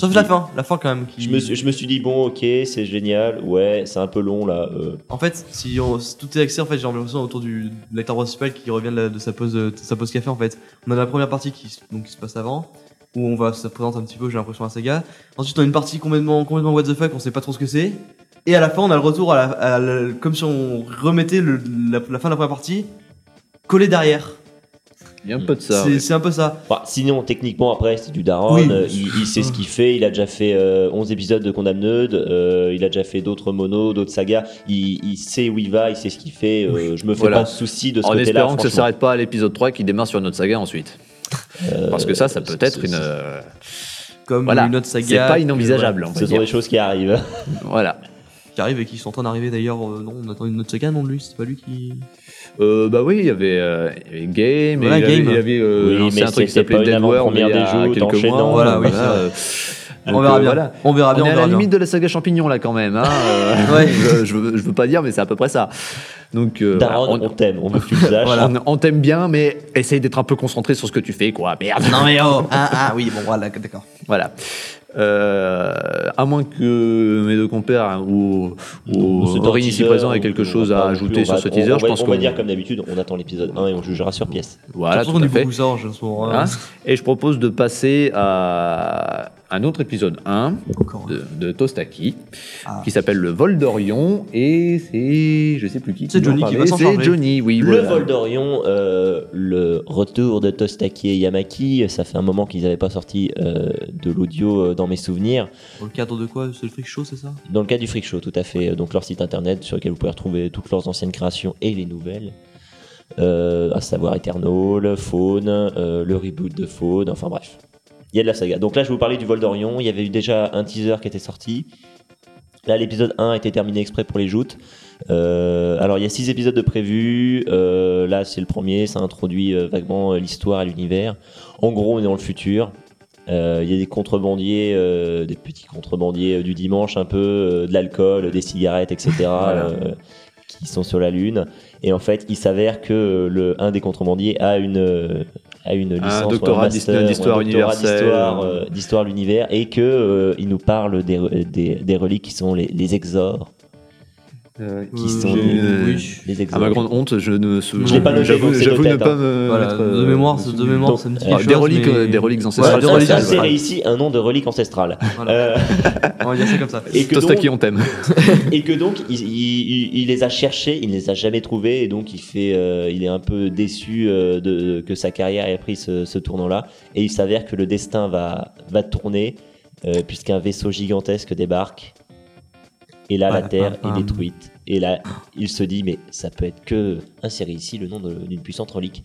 Sauf la fin, la fin quand même. Qui... Je me, suis, je me suis dit, bon, ok, c'est génial, ouais, c'est un peu long là. euh, En fait, si, tout est axé, en fait, j'ai l'impression autour du de l'acteur principal qui revient de, la- de sa pause, de sa pause café. En fait, on a la première partie qui, se- donc, qui se passe avant, où on va se présente un petit peu. J'ai l'impression la saga. Ensuite, on a une partie complètement, complètement what the fuck. On sait pas trop ce que c'est. Et à la fin, on a le retour à la, à la- comme si on remettait le- la, la fin de la première partie collé derrière. Il y a un peu de ça. C'est ouais. un peu ça. Bah, sinon, techniquement, après, c'est du Daron. Oui. euh, il, il sait ce qu'il fait. Il a déjà fait euh, 11 épisodes de Condamned. euh, il a déjà fait d'autres monos, d'autres sagas. Il, il sait où il va, il sait ce qu'il fait. euh, je me fais Voilà. pas de soucis de ce En côté-là. espérant que ça s'arrête pas à l'épisode 3 qui démarre sur une autre saga ensuite. Euh, Parce que ça, ça peut être une. Comme Voilà. une autre saga. C'est pas inenvisageable, Ce sont des choses qui arrivent. Voilà. Qui arrive et qui sont en train d'arriver d'ailleurs. euh, non, on attend une autre saga, non, de lui C'est pas lui qui. Euh, bah oui, il y avait, euh, il y avait Game, Voilà, et il, avait, Game. il avait euh, Oui, mais un truc qui c'était s'appelait pas une Dead World il y a quelques enchaînant. mois. Voilà, oui, euh, On verra bien. voilà. On verra bien. on est on à verra la bien. limite de la saga champignon là quand même. Hein, euh, Ouais. je, je, veux, je veux pas dire, mais c'est à peu près ça. Donc euh, Daron, voilà, on t'aime, on veut que tu le saches. on, on- on t'aime bien, mais essaye d'être un peu concentré sur ce que tu fais, quoi. Merde. Non mais oh Ah, ah oui, bon, voilà, d'accord. Voilà. Euh, à moins que mes deux compères hein, ou, ou Aurine ici présent aient on- quelque chose à ajouter plus, sur va- ce teaser, on je pense On qu'on va dire comme d'habitude, on attend l'épisode 1 et on jugera sur pièce. Voilà, tout à fait. l'impression, hein. Hein Et je propose de passer à un autre épisode 1 Encore. de, de Tostaki Ah. qui s'appelle Le vol d'Orion et c'est je sais plus qui. C'est Johnny qui va s'en C'est charger. Johnny, oui. Le voilà. vol d'Orion, euh, le retour de Tostaki et Yamaki, ça fait un moment qu'ils n'avaient pas sorti euh, de l'audio euh, dans mes souvenirs. Dans le cadre de quoi? C'est le freak show, c'est ça? Dans le cas du Freak Show, tout à fait. Donc leur site internet sur lequel vous pouvez retrouver toutes leurs anciennes créations et les nouvelles. Euh, à savoir Eternal, Faune, euh, le reboot de Faune, enfin bref. Il y a de la saga. Donc là, je vais vous parler du vol d'Orion. Il y avait eu déjà un teaser qui était sorti. Là, l'épisode 1 a été terminé exprès pour les joutes. Euh, alors, il y a 6 épisodes de prévus. Euh, là, c'est le premier. Ça introduit vaguement l'histoire et l'univers. En gros, on est dans le futur. Euh, Il y a des contrebandiers, euh, des petits contrebandiers euh, du dimanche, un peu, euh, de l'alcool, des cigarettes, etc., euh, qui sont sur la Lune. Et en fait, il s'avère que le, un des contrebandiers a une, a une licence un doctorat d'histoire d'histoire, d'histoire de l'univers et que euh, il nous parle des, des, des reliques qui sont les, les exors. Euh, Qui Euh, sont les, oui. À exors. ma grande honte, je ne pas j'avoue, c'est ne pas attends. me Voilà, mettre, de euh, mémoire, de souvenir. mémoire, Donc, ça me dit Ah, des chose, reliques, mais- euh, des reliques Ouais, ancestrales. ça, reliques c'est ancestrales. assez réussi, un nom de relique ancestrale. Voilà. Euh, On va dire ça comme ça. et que Tostaki, donc, on t'aime. et que donc il, il- il- il les a cherchés, il ne les a jamais trouvés et donc il fait, euh, il est un peu déçu euh, de, que sa carrière ait pris ce, ce tournant-là. Et il s'avère que le destin va, va tourner euh, puisqu'un vaisseau gigantesque débarque. Et là, la Terre est détruite. Et là, il se dit, mais ça peut être que inséré ici le nom d'une puissante relique.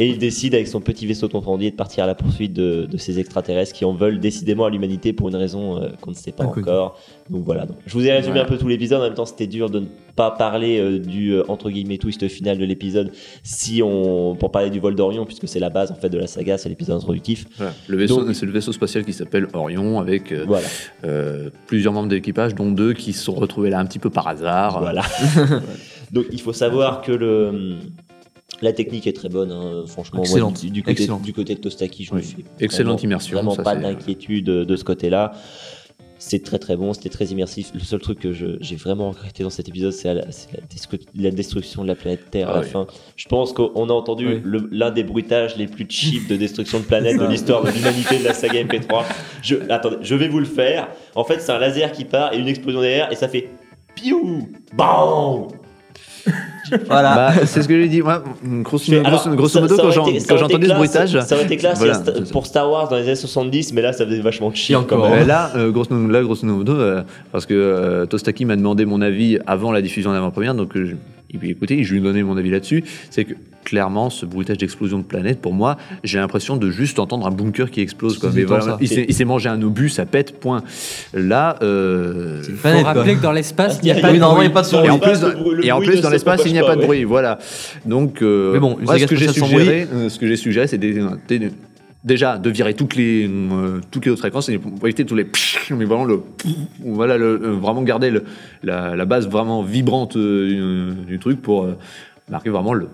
Et il décide avec son petit vaisseau confondu de partir à la poursuite de, de ces extraterrestres qui en veulent décidément à l'humanité pour une raison euh, qu'on ne sait pas encore. Donc voilà. Donc, je vous ai résumé Voilà. un peu tout l'épisode. En même temps, c'était dur de ne pas parler euh, du euh, entre guillemets twist final de l'épisode si on pour parler du vol d'Orion puisque c'est la base en fait de la saga, c'est l'épisode introductif. Voilà. Le vaisseau, c'est le vaisseau spatial qui s'appelle Orion avec euh, Voilà. euh, plusieurs membres de l'équipage, dont deux qui se sont retrouvés là un petit peu par hasard. Voilà. Donc il faut savoir que le la technique est très bonne, hein. franchement. moi, Excellente. du, du côté, Excellente. du côté de Tostaki, je me fais Excellente immersion, Vraiment ça, pas d'inquiétude de, de ce côté-là. C'est très très bon, c'était très immersif. Le seul truc que j'ai vraiment regretté dans cet épisode, c'est la, destruction de la planète Terre à Ah la oui. fin. Je pense qu'on a entendu Oui. l'un des bruitages les plus cheap de destruction de planète de l'histoire de l'humanité de la saga MP3. Je, attendez, je vais vous le faire. En fait, c'est un laser qui part et une explosion derrière et ça fait piou, bang. Voilà. Bah, c'est ce que j'ai dit. Moi, grosso, Mais grosso- alors, grosso modo, ça quand été- ça quand entendu ce bruitage, ça aurait été classe Voilà, pour Star Wars dans les années 70, mais là ça faisait vachement cheap. encore. quand même. Là, euh, grosso, là, grosso modo, euh, parce que euh, Tostaki m'a demandé mon avis avant la diffusion d'avant-première, donc euh, je, il lui écouté, je lui ai donné mon avis là-dessus. C'est que clairement, ce bruitage d'explosion de planète, pour moi, j'ai l'impression de juste entendre un bunker qui explose. Quoi. Mais voilà, il s'est- il mangé un obus, ça pète, point. Là, euh, une Faut planète, quoi. rappeler que dans l'espace, il n'y a Oui, pas Oui, de normalement, il bruit. n'y a pas de son. Dans et en l'espace, plus, le bruit- le et en plus dans l'espace, il n'y a pas de bruit. Voilà. Donc, euh, Mais bon, moi, ce que j'ai suggéré, euh, ce que j'ai suggéré, c'est des- des- déjà de virer toutes les euh, toutes les autres fréquences et pour éviter tous les mais vraiment le voilà le, euh, vraiment garder le, la, la base vraiment vibrante euh, du truc pour euh, marquer vraiment le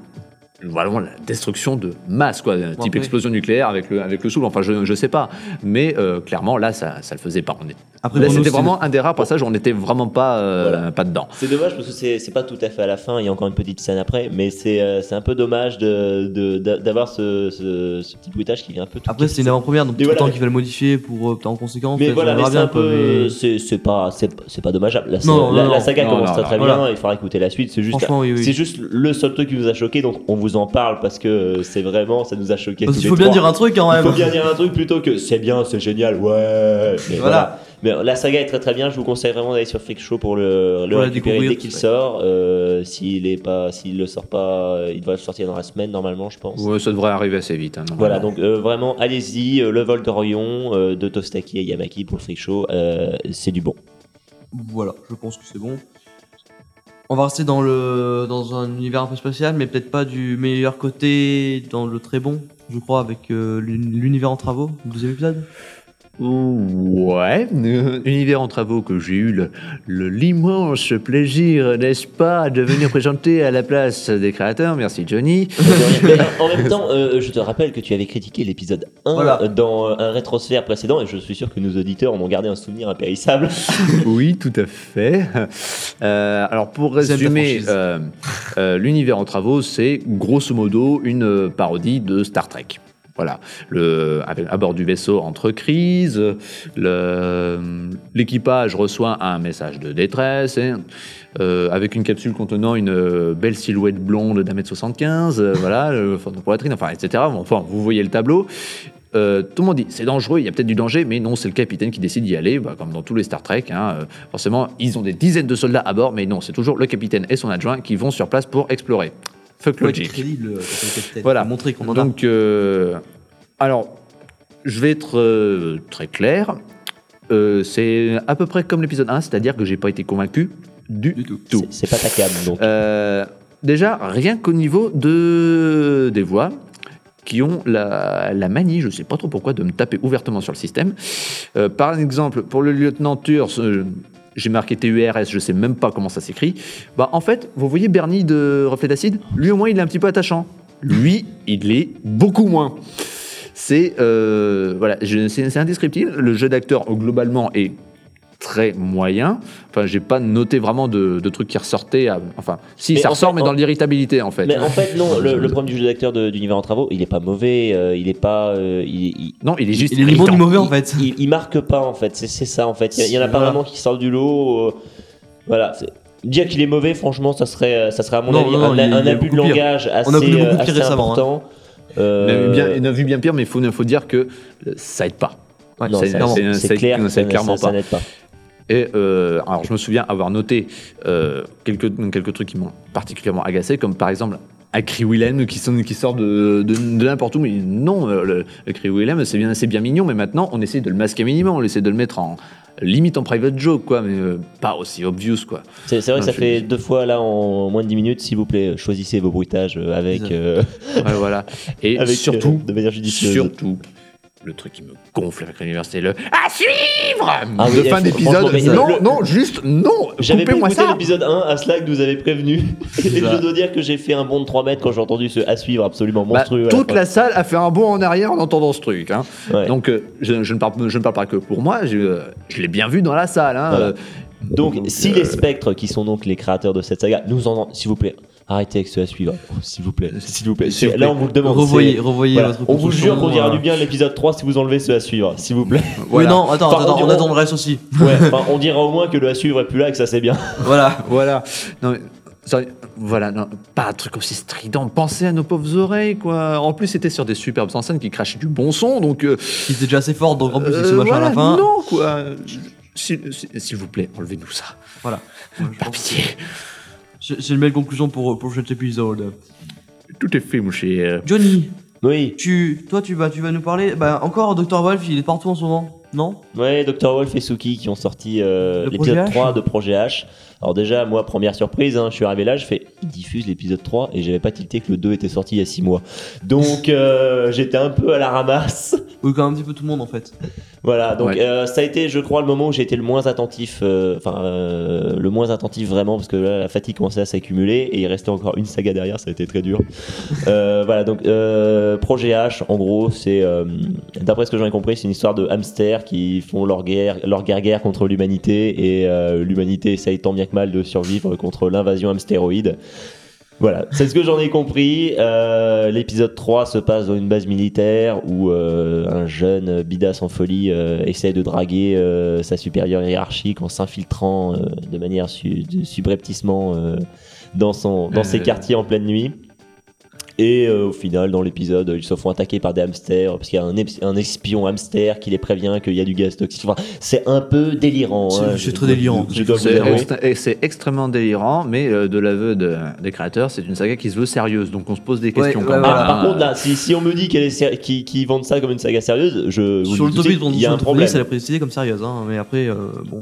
vraiment la destruction de masse quoi type explosion nucléaire avec le avec le souffle enfin je je sais pas mais euh, clairement là ça ça le faisait pas on est Après, là c'était vraiment un des rares passages où on était vraiment pas euh, Voilà. pas dedans C'est dommage parce que c'est c'est pas tout à fait à la fin, il y a encore une petite scène après, mais c'est euh, c'est un peu dommage de- de- d'a- d'avoir ce, ce, ce petit bruitage qui vient un peu tout Après, c'est une avant-première, donc tout le voilà. temps qu'il va le modifier pour en conséquence. Mais voilà, mais c'est un peu. mais- C'est c'est pas, c'est c'est pas dommageable. La, Non, la, non, la non. saga Non, commence non, très non. très Voilà. bien, il faudra écouter la suite. C'est juste. C'est juste le seul truc qui nous a choqué, donc on vous en parle parce que euh, c'est vraiment, ça nous a choqué. Parce qu'il faut bien trois. dire un truc quand Il même. faut bien dire un truc plutôt que c'est bien, c'est génial, ouais. Mais Voilà. voilà. Mais la saga est très très bien. Je vous conseille vraiment d'aller sur Freak Show pour le, le récupérer dès qu'il sort. Euh, s'il est pas, s'il le sort pas, euh, il devrait sortir dans la semaine normalement, je pense. ouais, ça devrait arriver assez vite hein, Voilà, donc euh, vraiment, allez-y, euh, le vol d'Orion euh, de Tostaki et Yamaki pour le Freak Show, euh, c'est du bon. Voilà, je pense que c'est bon. On va rester dans le dans un univers un peu spatial, mais peut-être pas du meilleur côté dans le très bon, je crois, avec euh, l'un- l'univers en travaux, deuxième épisode. Ouais, euh, univers en travaux que j'ai eu le- le- l'immense plaisir, n'est-ce pas, de venir présenter à la place des créateurs. Merci Johnny. Mais en même temps, euh, je te rappelle que tu avais critiqué l'épisode 1 Voilà. euh, dans un rétrosphère précédent, et je suis sûr que nos auditeurs en ont gardé un souvenir impérissable. Oui, tout à fait. Euh, alors pour résumer, euh, euh, l'univers en travaux, c'est grosso modo une parodie de Star Trek. Voilà, à bord du vaisseau entre crises, l'équipage reçoit un message de détresse, et, euh, avec une capsule contenant une euh, belle silhouette blonde d'un mètre 75, euh, voilà, le fond de poitrine, enfin, etc. Enfin, vous voyez le tableau. Euh, tout le monde dit c'est dangereux, il y a peut-être du danger, mais non, c'est le capitaine qui décide d'y aller, bah, comme dans tous les Star Trek. hein, forcément, ils ont des dizaines de soldats à bord, mais non, c'est toujours le capitaine et son adjoint qui vont sur place pour explorer. Fuck logic. crédible, euh. Voilà. Montrer qu'on en a. Donc, euh, alors, je vais être euh, très clair. Euh, c'est à peu près comme l'épisode 1, c'est-à-dire que j'ai pas été convaincu du, Du tout. tout. C'est- C'est pas ta cam, donc. Euh, déjà, rien qu'au niveau de, des voix, qui ont la, la manie, je sais pas trop pourquoi, de me taper ouvertement sur le système. Euh, par exemple, pour le lieutenant Turs, euh, j'ai marqué TURS, je sais même pas comment ça s'écrit. Bah en fait, vous voyez Bernie de Reflet d'Acide? Lui au moins il est un petit peu attachant. Lui, il est beaucoup moins. C'est euh, voilà, c'est indescriptible. Le jeu d'acteur globalement est très moyen. Enfin, j'ai pas noté vraiment de, de trucs qui ressortaient. à- enfin, si Mais ça en ressort, fait, mais en- dans l'irritabilité en fait. Mais en fait, non, le, le problème du jeu d'acteur d'univers en travaux, il est pas mauvais, euh, il est pas. euh, il, il- Non, il est juste. Il est ni bon ni irritant. mauvais en fait. il, il marque pas en fait, c'est ça en fait. Il y en a pas vraiment qui sortent du lot. euh, voilà. Dire qu'il est mauvais, franchement, ça serait, ça serait à mon Non, avis non, un, abus de pire. langage assez, On a connu beaucoup pire assez récemment, hein. important. On a Euh, vu bien, on a vu bien pire, mais il faut, faut dire que ça aide pas. Ouais, non, c'est- clair, ça clairement ça- ça pas. n'aide pas. Et euh, alors, je me souviens avoir noté euh, quelques, quelques trucs qui m'ont particulièrement agacé, comme par exemple un cri Willem qui, sort de, de, de n'importe où. Mais non, euh, le, le cri Willem, c'est bien, c'est bien mignon, mais maintenant, on essaie de le masquer minimum, on essaie de le mettre en limite en private joke, quoi, mais euh, pas aussi obvious, quoi. C'est vrai que ça fait deux fois là en moins de 10 minutes. S'il vous plaît, choisissez vos bruitages avec, euh, Ouais, voilà. Et avec surtout, euh, de manière judicieuse. surtout, le truc qui me gonfle avec l'univers, c'est le à suivre Ah de oui, fin d'épisode. Non, le- non, juste non. J'avais pas écouté ça. l'épisode 1, à cela que nous avait prévenu. Et je dois dire que j'ai fait un bond de 3 mètres quand j'ai entendu ce à suivre absolument Bah, monstrueux. toute la salle a fait un bond en arrière en entendant ce truc. hein. Ouais. Donc, euh, je, je ne parle, je ne parle pas que pour moi, je, euh, je l'ai bien vu dans la salle. hein. Voilà. Euh, Donc, si euh, les spectres, qui sont donc les créateurs de cette saga, nous en s'il vous plaît, arrêtez avec ce à suivre. Oh, s'il vous plaît, s'il vous plaît. S'il vous Là, on vous le demande. Revoyez, revoyez voilà. votre On vous jure qu'on dira euh, du bien de l'épisode 3 si vous enlevez ce à suivre, s'il vous plaît. Oui, voilà. non, attends, Enfin, attends, on attend le reste aussi. Ouais, enfin, on dira au moins que le à suivre est plus là et que ça c'est bien. voilà. Voilà. Non, mais, sorry, voilà, non, pas un truc aussi strident. Pensez à nos pauvres oreilles, quoi. En plus, c'était sur des superbes enceintes qui crachaient du bon son, donc. euh, Il était déjà assez fort, donc en plus, il se euh, machin à voilà, la fin. Non, quoi. S'il s'il- s'il vous plaît, enlevez-nous ça. Voilà. Par pitié. J'ai j'ai une belle conclusion pour, pour cet épisode. Tout est fait, mon cher. Johnny, Oui, tu, toi, tu vas, tu vas nous parler. Bah, encore Dr. Wolf, il est partout en ce moment, non? Ouais, Dr. Wolf et Suki qui ont sorti euh, Le l'épisode projet H 3 de Projet H. Alors déjà, moi, première surprise, hein, je suis arrivé là, je fais, ils diffusent l'épisode 3 et j'avais pas tilté que le 2 était sorti il y a 6 mois. Donc euh, j'étais un peu à la ramasse. Oui, quand même un petit peu tout le monde en fait. Voilà, donc Ouais. euh, ça a été, je crois, le moment où j'ai été le moins attentif, euh, enfin euh, le moins attentif vraiment, parce que là, la fatigue commençait à s'accumuler et il restait encore une saga derrière, ça a été très dur. Euh, voilà, donc euh, Projet H, en gros, c'est, euh, d'après ce que j'en ai compris, c'est une histoire de hamsters qui font leur guerre, leur guerre, guerre contre l'humanité et euh, l'humanité essaye tant bien que mal de survivre contre l'invasion hamstéroïde. Voilà, c'est ce que j'en ai compris. Euh, L'épisode 3 se passe dans une base militaire où euh, un jeune bidas en folie euh, essaie de draguer sa supérieure hiérarchique en s'infiltrant de manière su de- subrepticement dans, son, dans ses quartiers en pleine nuit. Et euh, au final, dans l'épisode, ils se font attaquer par des hamsters parce qu'il y a un, espion hamster qui les prévient qu'il y a du gaz toxique. Enfin, c'est un peu délirant. C'est- hein, c'est très délirant. C'est c'est extrêmement délirant, mais euh, de l'aveu de- des créateurs, c'est une saga qui se veut sérieuse, donc on se pose des questions. Ouais, quand ouais, même. Ah, par contre, là, si, si on me dit qu'ils vendent ça comme une saga sérieuse, je vous Sur le suite, il y a un problème. ça l'a précisé comme sérieuse, hein. Mais après, euh, bon.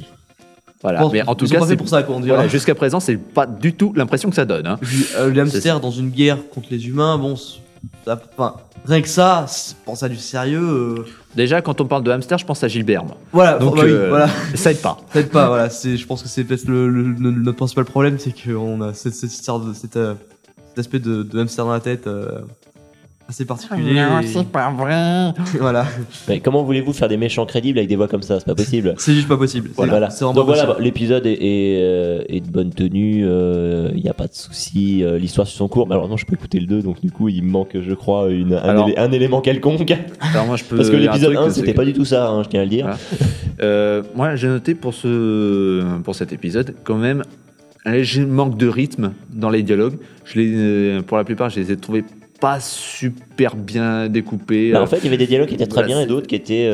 Voilà. Mais en tout cas, c'est pour ça, quoi, on dirait. Voilà, jusqu'à présent, c'est pas du tout l'impression que ça donne. hein. Euh, le hamster dans une guerre contre les humains, bon, ça- enfin, rien que ça, pense à du sérieux. euh, Déjà, quand on parle de hamster, je pense à Gilbert. moi. Voilà, Donc, bah oui, euh, voilà. Ça aide pas. Peut-être pas, voilà. Je pense que c'est peut-être le, le- le- notre principal problème, c'est qu'on a cette, cette histoire de, cette, euh, cet aspect de, de hamster dans la tête euh, assez particulier. et- pas vrai. voilà, Mais comment voulez-vous faire des méchants crédibles avec des voix comme ça? C'est pas possible. c'est juste pas possible. C'est- Voilà. C'est vraiment Donc pas voilà, possible. bah, l'épisode est, est, euh, est de bonne tenue, il n'y a pas de souci, euh, l'histoire suit son cours. Mais alors non, je peux écouter le 2, donc du coup il me manque, je crois, une, un, Alors- élé- un élément quelconque. Alors moi, je peux. Parce que un l'épisode truc, 1, c'est c'était que- pas du tout ça, hein, je tiens à le dire. Voilà. Euh, moi, j'ai noté pour ce pour cet épisode quand même un léger manque de rythme dans les dialogues. Je les, euh, pour la plupart, je les ai trouvés pas super bien découpés. Bah, Euh, en fait, il y avait des dialogues qui étaient très Voilà, bien et d'autres qui étaient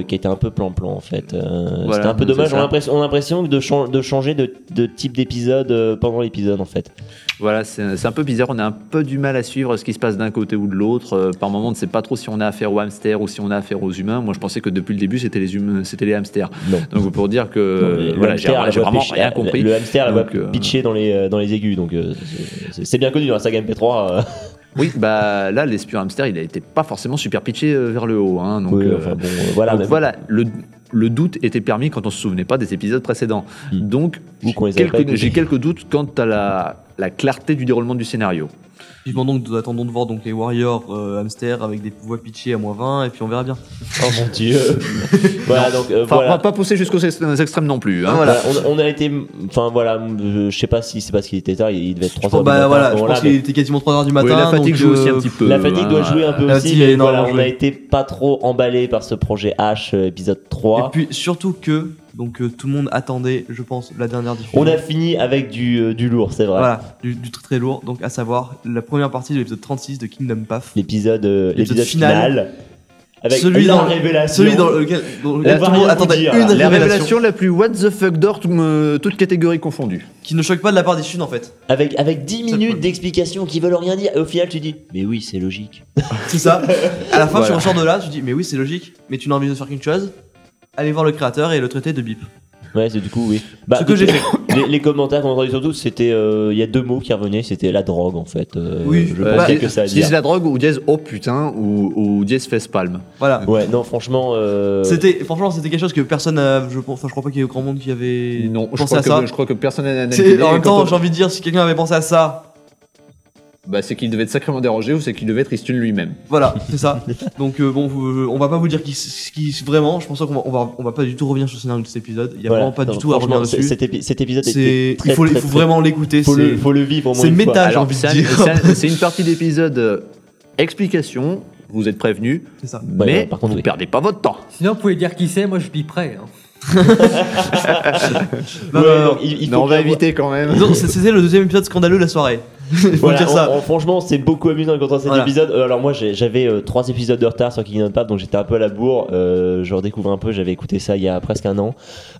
qui, qui étaient un peu plan-plan en fait. Euh, Voilà, c'était un peu dommage. On a l'impression- de, chan- de changer de, de type d'épisode euh, pendant l'épisode en fait. Voilà, c'est un peu bizarre. On a un peu du mal à suivre ce qui se passe d'un côté ou de l'autre. Euh, par moment, on ne sait pas trop si on a affaire aux hamsters ou si on a affaire aux humains. Moi, je pensais que depuis le début, c'était les humains, c'était les hamsters. Non. Donc, pour dire que voilà, j'ai vraiment rien compris. Le hamster, la euh, pitchée dans les, euh, dans les aigus, donc euh, c'est bien connu dans la saga MP3. Oui, bah là, l'espion hamster, il a été pas forcément super pitché euh, vers le haut. hein, donc, Oui, euh, enfin bon, euh, voilà. donc mais- voilà, le, le doute était permis quand on se souvenait pas des épisodes précédents. Hmm. Donc, pas quelques- j'ai quelques doutes quant à la, la clarté du déroulement du scénario. Vivement donc, nous attendons de voir donc les Warriors euh, hamsters avec des voix pitchées à moins 20 et puis on verra bien. Oh mon dieu. voilà, donc euh, Enfin, on voilà. va pas pousser jusqu'aux ex- extrêmes non plus. hein. Voilà. On, on a été, enfin voilà, euh, je sais pas si c'est parce qu'il était tard, il devait être 3 heures du bah matin voilà, je pense mais qu'il était quasiment 3h du matin. Oui, la fatigue donc, joue aussi euh, un petit peu. La fatigue doit hein. jouer un peu la aussi, mais voilà, on jouer. a été pas trop emballé par ce projet H euh, épisode Et 3. puis surtout que donc euh, tout le monde attendait, je pense, la dernière diffusion. On a fini avec du, euh, du lourd, c'est vrai. voilà du, du très très lourd. Donc à savoir la première partie de l'épisode 36 de Kingdom Path. L'épisode euh, L'épisode l'épisode final. final. Avec Celui la dans- révélation. Celui dans lequel, dans lequel On va tout le monde rien vous attendait dire, une. La révélation, révélation la plus what the fuck d'or, tout- toute catégorie confondue. qui ne choque pas de la part des Chines en fait. Avec, avec 10 le minutes d'explications qui veulent rien dire. Et au final, tu dis, mais oui, c'est logique. C'est ça. À la fin, tu ressors de là, tu dis mais oui c'est logique, mais tu n'as envie de faire qu'une chose. Allez voir le créateur et le traiter de bip. Ouais, c'est du coup, oui. Bah, Ce que j'ai fait. Les, les commentaires qu'on a entendus surtout, c'était. euh, Il y a deux mots qui revenaient, c'était la drogue en fait. Euh, Oui, je euh, a bah, que ça dire. la drogue ou dièse oh putain ou, ou dièse facepalm. Voilà. Ouais, non, franchement. euh, C'était franchement c'était quelque chose que personne n'a je pense enfin je crois pas qu'il y ait grand monde qui avait Non, je pensé crois, à ça. que, je crois que personne n'a analysé. en même temps, j'ai envie de dire si quelqu'un avait pensé à ça, bah, c'est qu'il devait être sacrément dérangé ou c'est qu'il devait être Istune lui-même. voilà, c'est ça. Donc euh, bon, vous- on va pas vous dire qui, qui vraiment, je pense qu'on va, on va on va pas du tout revenir sur le scénario de cet épisode, il y a voilà. vraiment pas Non, du tout à revenir dessus. Cet, épi- cet épisode C'est était très, il faut très, il faut très- vraiment l'écouter, Faut le, c'est faut le vivre au moins c'est une fois. méta, j'ai Alors, envie de c'est un- dire. c'est un- c'est une partie d'épisode euh, explication, vous êtes prévenus, C'est ça. Ouais, mais ouais, par contre, vous oui. perdez pas votre temps. Sinon, vous pouvez dire qui c'est, moi je biperai. Hein. Non, Ouais, non, non. donc, il, il Non, faut on va bien éviter quand même. Donc, c'est- C'était le deuxième épisode scandaleux de la soirée. Il faut Voilà, dire ça. on- on- franchement, c'est beaucoup amusant quand on cet Voilà. épisode. Euh, alors moi, j'avais euh, trois épisodes de retard sur Kingdom Path, donc j'étais un peu à la bourre. Euh, je redécouvre un peu. J'avais écouté ça il y a presque un an.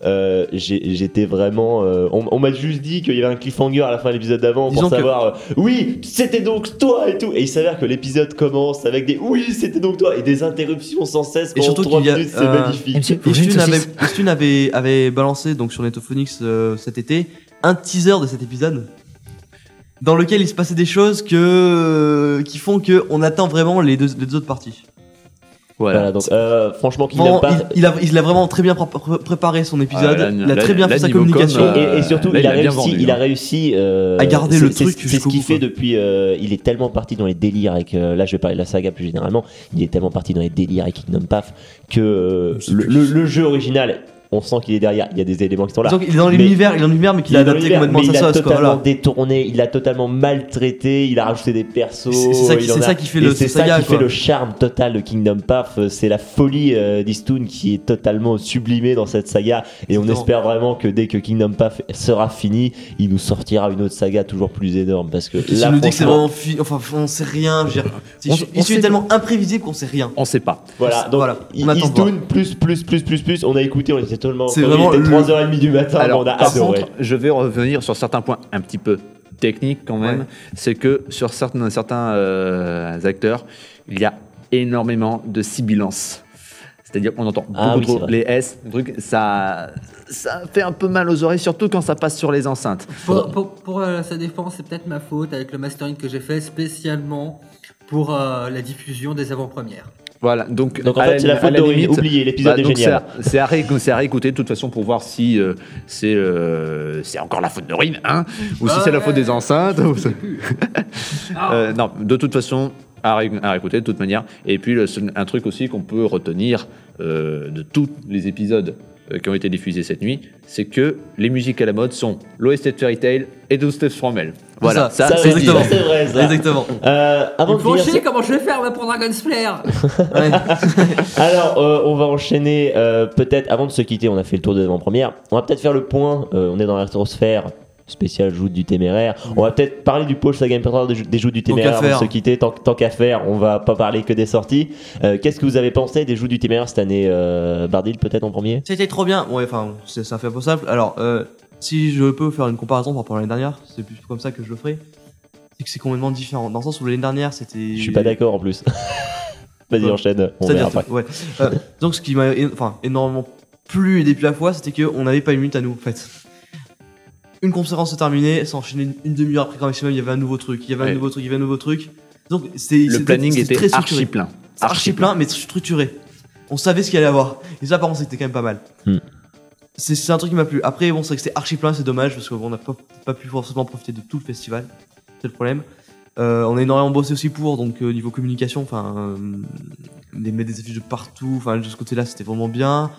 Euh, J'étais vraiment. euh, on on m'a juste dit qu'il y avait un cliffhanger à la fin de l'épisode d'avant pour que- savoir. euh, oui, c'était donc toi et tout. Et il s'avère que l'épisode commence avec des oui, c'était donc toi et des interruptions sans cesse. Et surtout trois qu'il y a, minutes, c'est euh, magnifique. Istune avait, avait, balancé donc sur Netophonix euh, cet été un teaser de cet épisode dans lequel il se passait des choses que qui font que on attend vraiment les deux, les deux autres parties. Voilà. Voilà, donc euh, franchement, Kingdom Vraiment, Path. il, il a, il a vraiment très bien pré- préparé son épisode. Ah, là, il a là, très bien là, fait sa communication. com, Et, euh, et- surtout, là, il, il a a réussi, vendu, il a hein. réussi euh, À garder le truc C'est ce qu'il fait depuis. euh, il est tellement parti dans les délires avec. euh, là, je vais parler de la saga plus généralement. Il est tellement parti dans les délires avec Kingdom Path que euh, le, le- le jeu original, on sent qu'il est derrière. Il y a des éléments qui sont là. Disons qu'il est dans l'univers, il est dans l'univers, mais qu'il Il a est adapté complètement mais sa il a sauce. Totalement voilà. détourné, il a totalement maltraité, il a rajouté des persos. C'est- ça qui- il en c'est a- ça qui fait le- c'est ça qui quoi. fait le charme total de Kingdom Path. euh, C'est la folie euh, d'Eastwood qui est totalement sublimée dans cette saga. Et on espère vraiment que dès que Kingdom Path sera fini, il nous sortira une autre saga toujours plus énorme. Parce que là, nous que c'est vraiment fi- enfin on sait rien. je veux dire, c'est- On- il on suit sait- tellement imprévisible qu'on sait rien. On sait pas. Voilà, donc Voilà. Eastwood plus plus plus plus plus. On a écouté, on était C'est vraiment il était le- 3h30 du matin, Alors, on a par adoré. contre, je vais revenir sur certains points un petit peu techniques quand même. Ouais. C'est que sur certains, certains euh, acteurs, il y a énormément de sibilances. C'est-à-dire qu'on entend Ah beaucoup oui, trop les S, truc, ça, ça fait un peu mal aux oreilles, surtout quand ça passe sur les enceintes. Pour, pour- pour, euh, sa défense, c'est peut-être ma faute avec le mastering que j'ai fait spécialement pour euh, la diffusion des avant-premières. Voilà, donc, Donc en fait, c'est la à faute d'Aurélien. limite, Oubliez, l'épisode bah, est génial. c'est à- à, à réécouter de toute façon pour voir si euh, c'est euh, c'est encore la faute de Rin, hein, ou si Ah c'est la faute des enceintes. ou Ah. Euh, non, de toute façon, à, ré- à réécouter de toute manière. Et puis le un truc aussi qu'on peut retenir euh, de tous les épisodes qui ont été diffusés cette nuit, c'est que les musiques à la mode sont l'OST de Fairy Tail et 12 Steps from Hell. Voilà, ça, Ça, c'est exactement. c'est vrai. ça. Exactement. Euh, avant de finir, comment je vais faire pour Dragon's Flare Ouais. Alors, euh, on va enchaîner euh, peut-être avant de se quitter. On a fait le tour de l'avant-première. On va peut-être faire le point. euh, on est dans la rétrosphère spéciale joute du téméraire. On va peut-être parler du pôle Saga Imperator des, des joutes du téméraire avant de se quitter. Tant, tant qu'à faire, on va pas parler que des sorties. Euh, Qu'est-ce que vous avez pensé des joutes du téméraire cette année, euh, Bardil peut-être en premier? C'était trop bien. Ouais, enfin, c'est ça fait simple. Alors, euh, si je peux faire une comparaison par rapport à l'année dernière, c'est plus comme ça que je le ferai. C'est que c'est complètement différent. Dans le sens où l'année dernière, c'était. Je suis pas d'accord en plus. Vas-y, enchaîne. On verra après. ouais. Euh, donc, ce qui m'a enfin, énormément plu et à la fois, c'était qu'on n'avait pas une minute à nous, en fait. Une conférence se terminait, ça enchaînait une, une demi-heure après quand maximum, il y avait un nouveau truc, il y avait Ouais. un nouveau truc, il y avait un nouveau truc. Donc, c'est Le c'était- planning était très archi structuré. plein. archi plein, mais structuré. on savait ce qu'il allait avoir. Et ça, par contre, c'était quand même pas mal. Hmm. C'est c'est un truc qui m'a plu. Après, bon, c'est vrai que c'était archi plein, c'est dommage parce qu'on n'a pas, pas pu forcément profiter de tout le festival. C'est le problème. Euh, on a énormément bossé aussi pour, donc euh, niveau communication, enfin, euh, mettre des affiches de partout, enfin, de ce côté-là, c'était vraiment bien.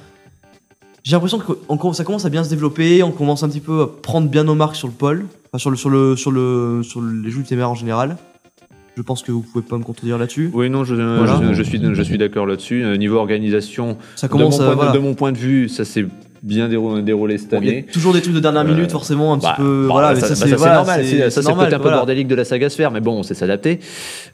J'ai l'impression que on ça commence à bien se développer, on commence un petit peu à prendre bien nos marques sur le pôle, enfin, sur, le, sur, le, sur, le, sur les jeux éphémères en général. Je pense que vous pouvez pas me contredire là-dessus. Oui, non, je, Voilà. je, je suis, je suis d'accord là-dessus. Euh, niveau organisation, Ça de commence mon, à. point, voilà. de mon point de vue, ça s'est bien déroulé, déroulé cette Bon, il y a année. toujours des trucs de dernière minute, Euh, forcément, un Bah, petit peu. bah, voilà, mais ça, ça, bah, c'est ça, voilà, normal. C'est- Ça, c'est le côté un peu voilà. bordélique de la saga Sphère, mais bon, on sait s'adapter.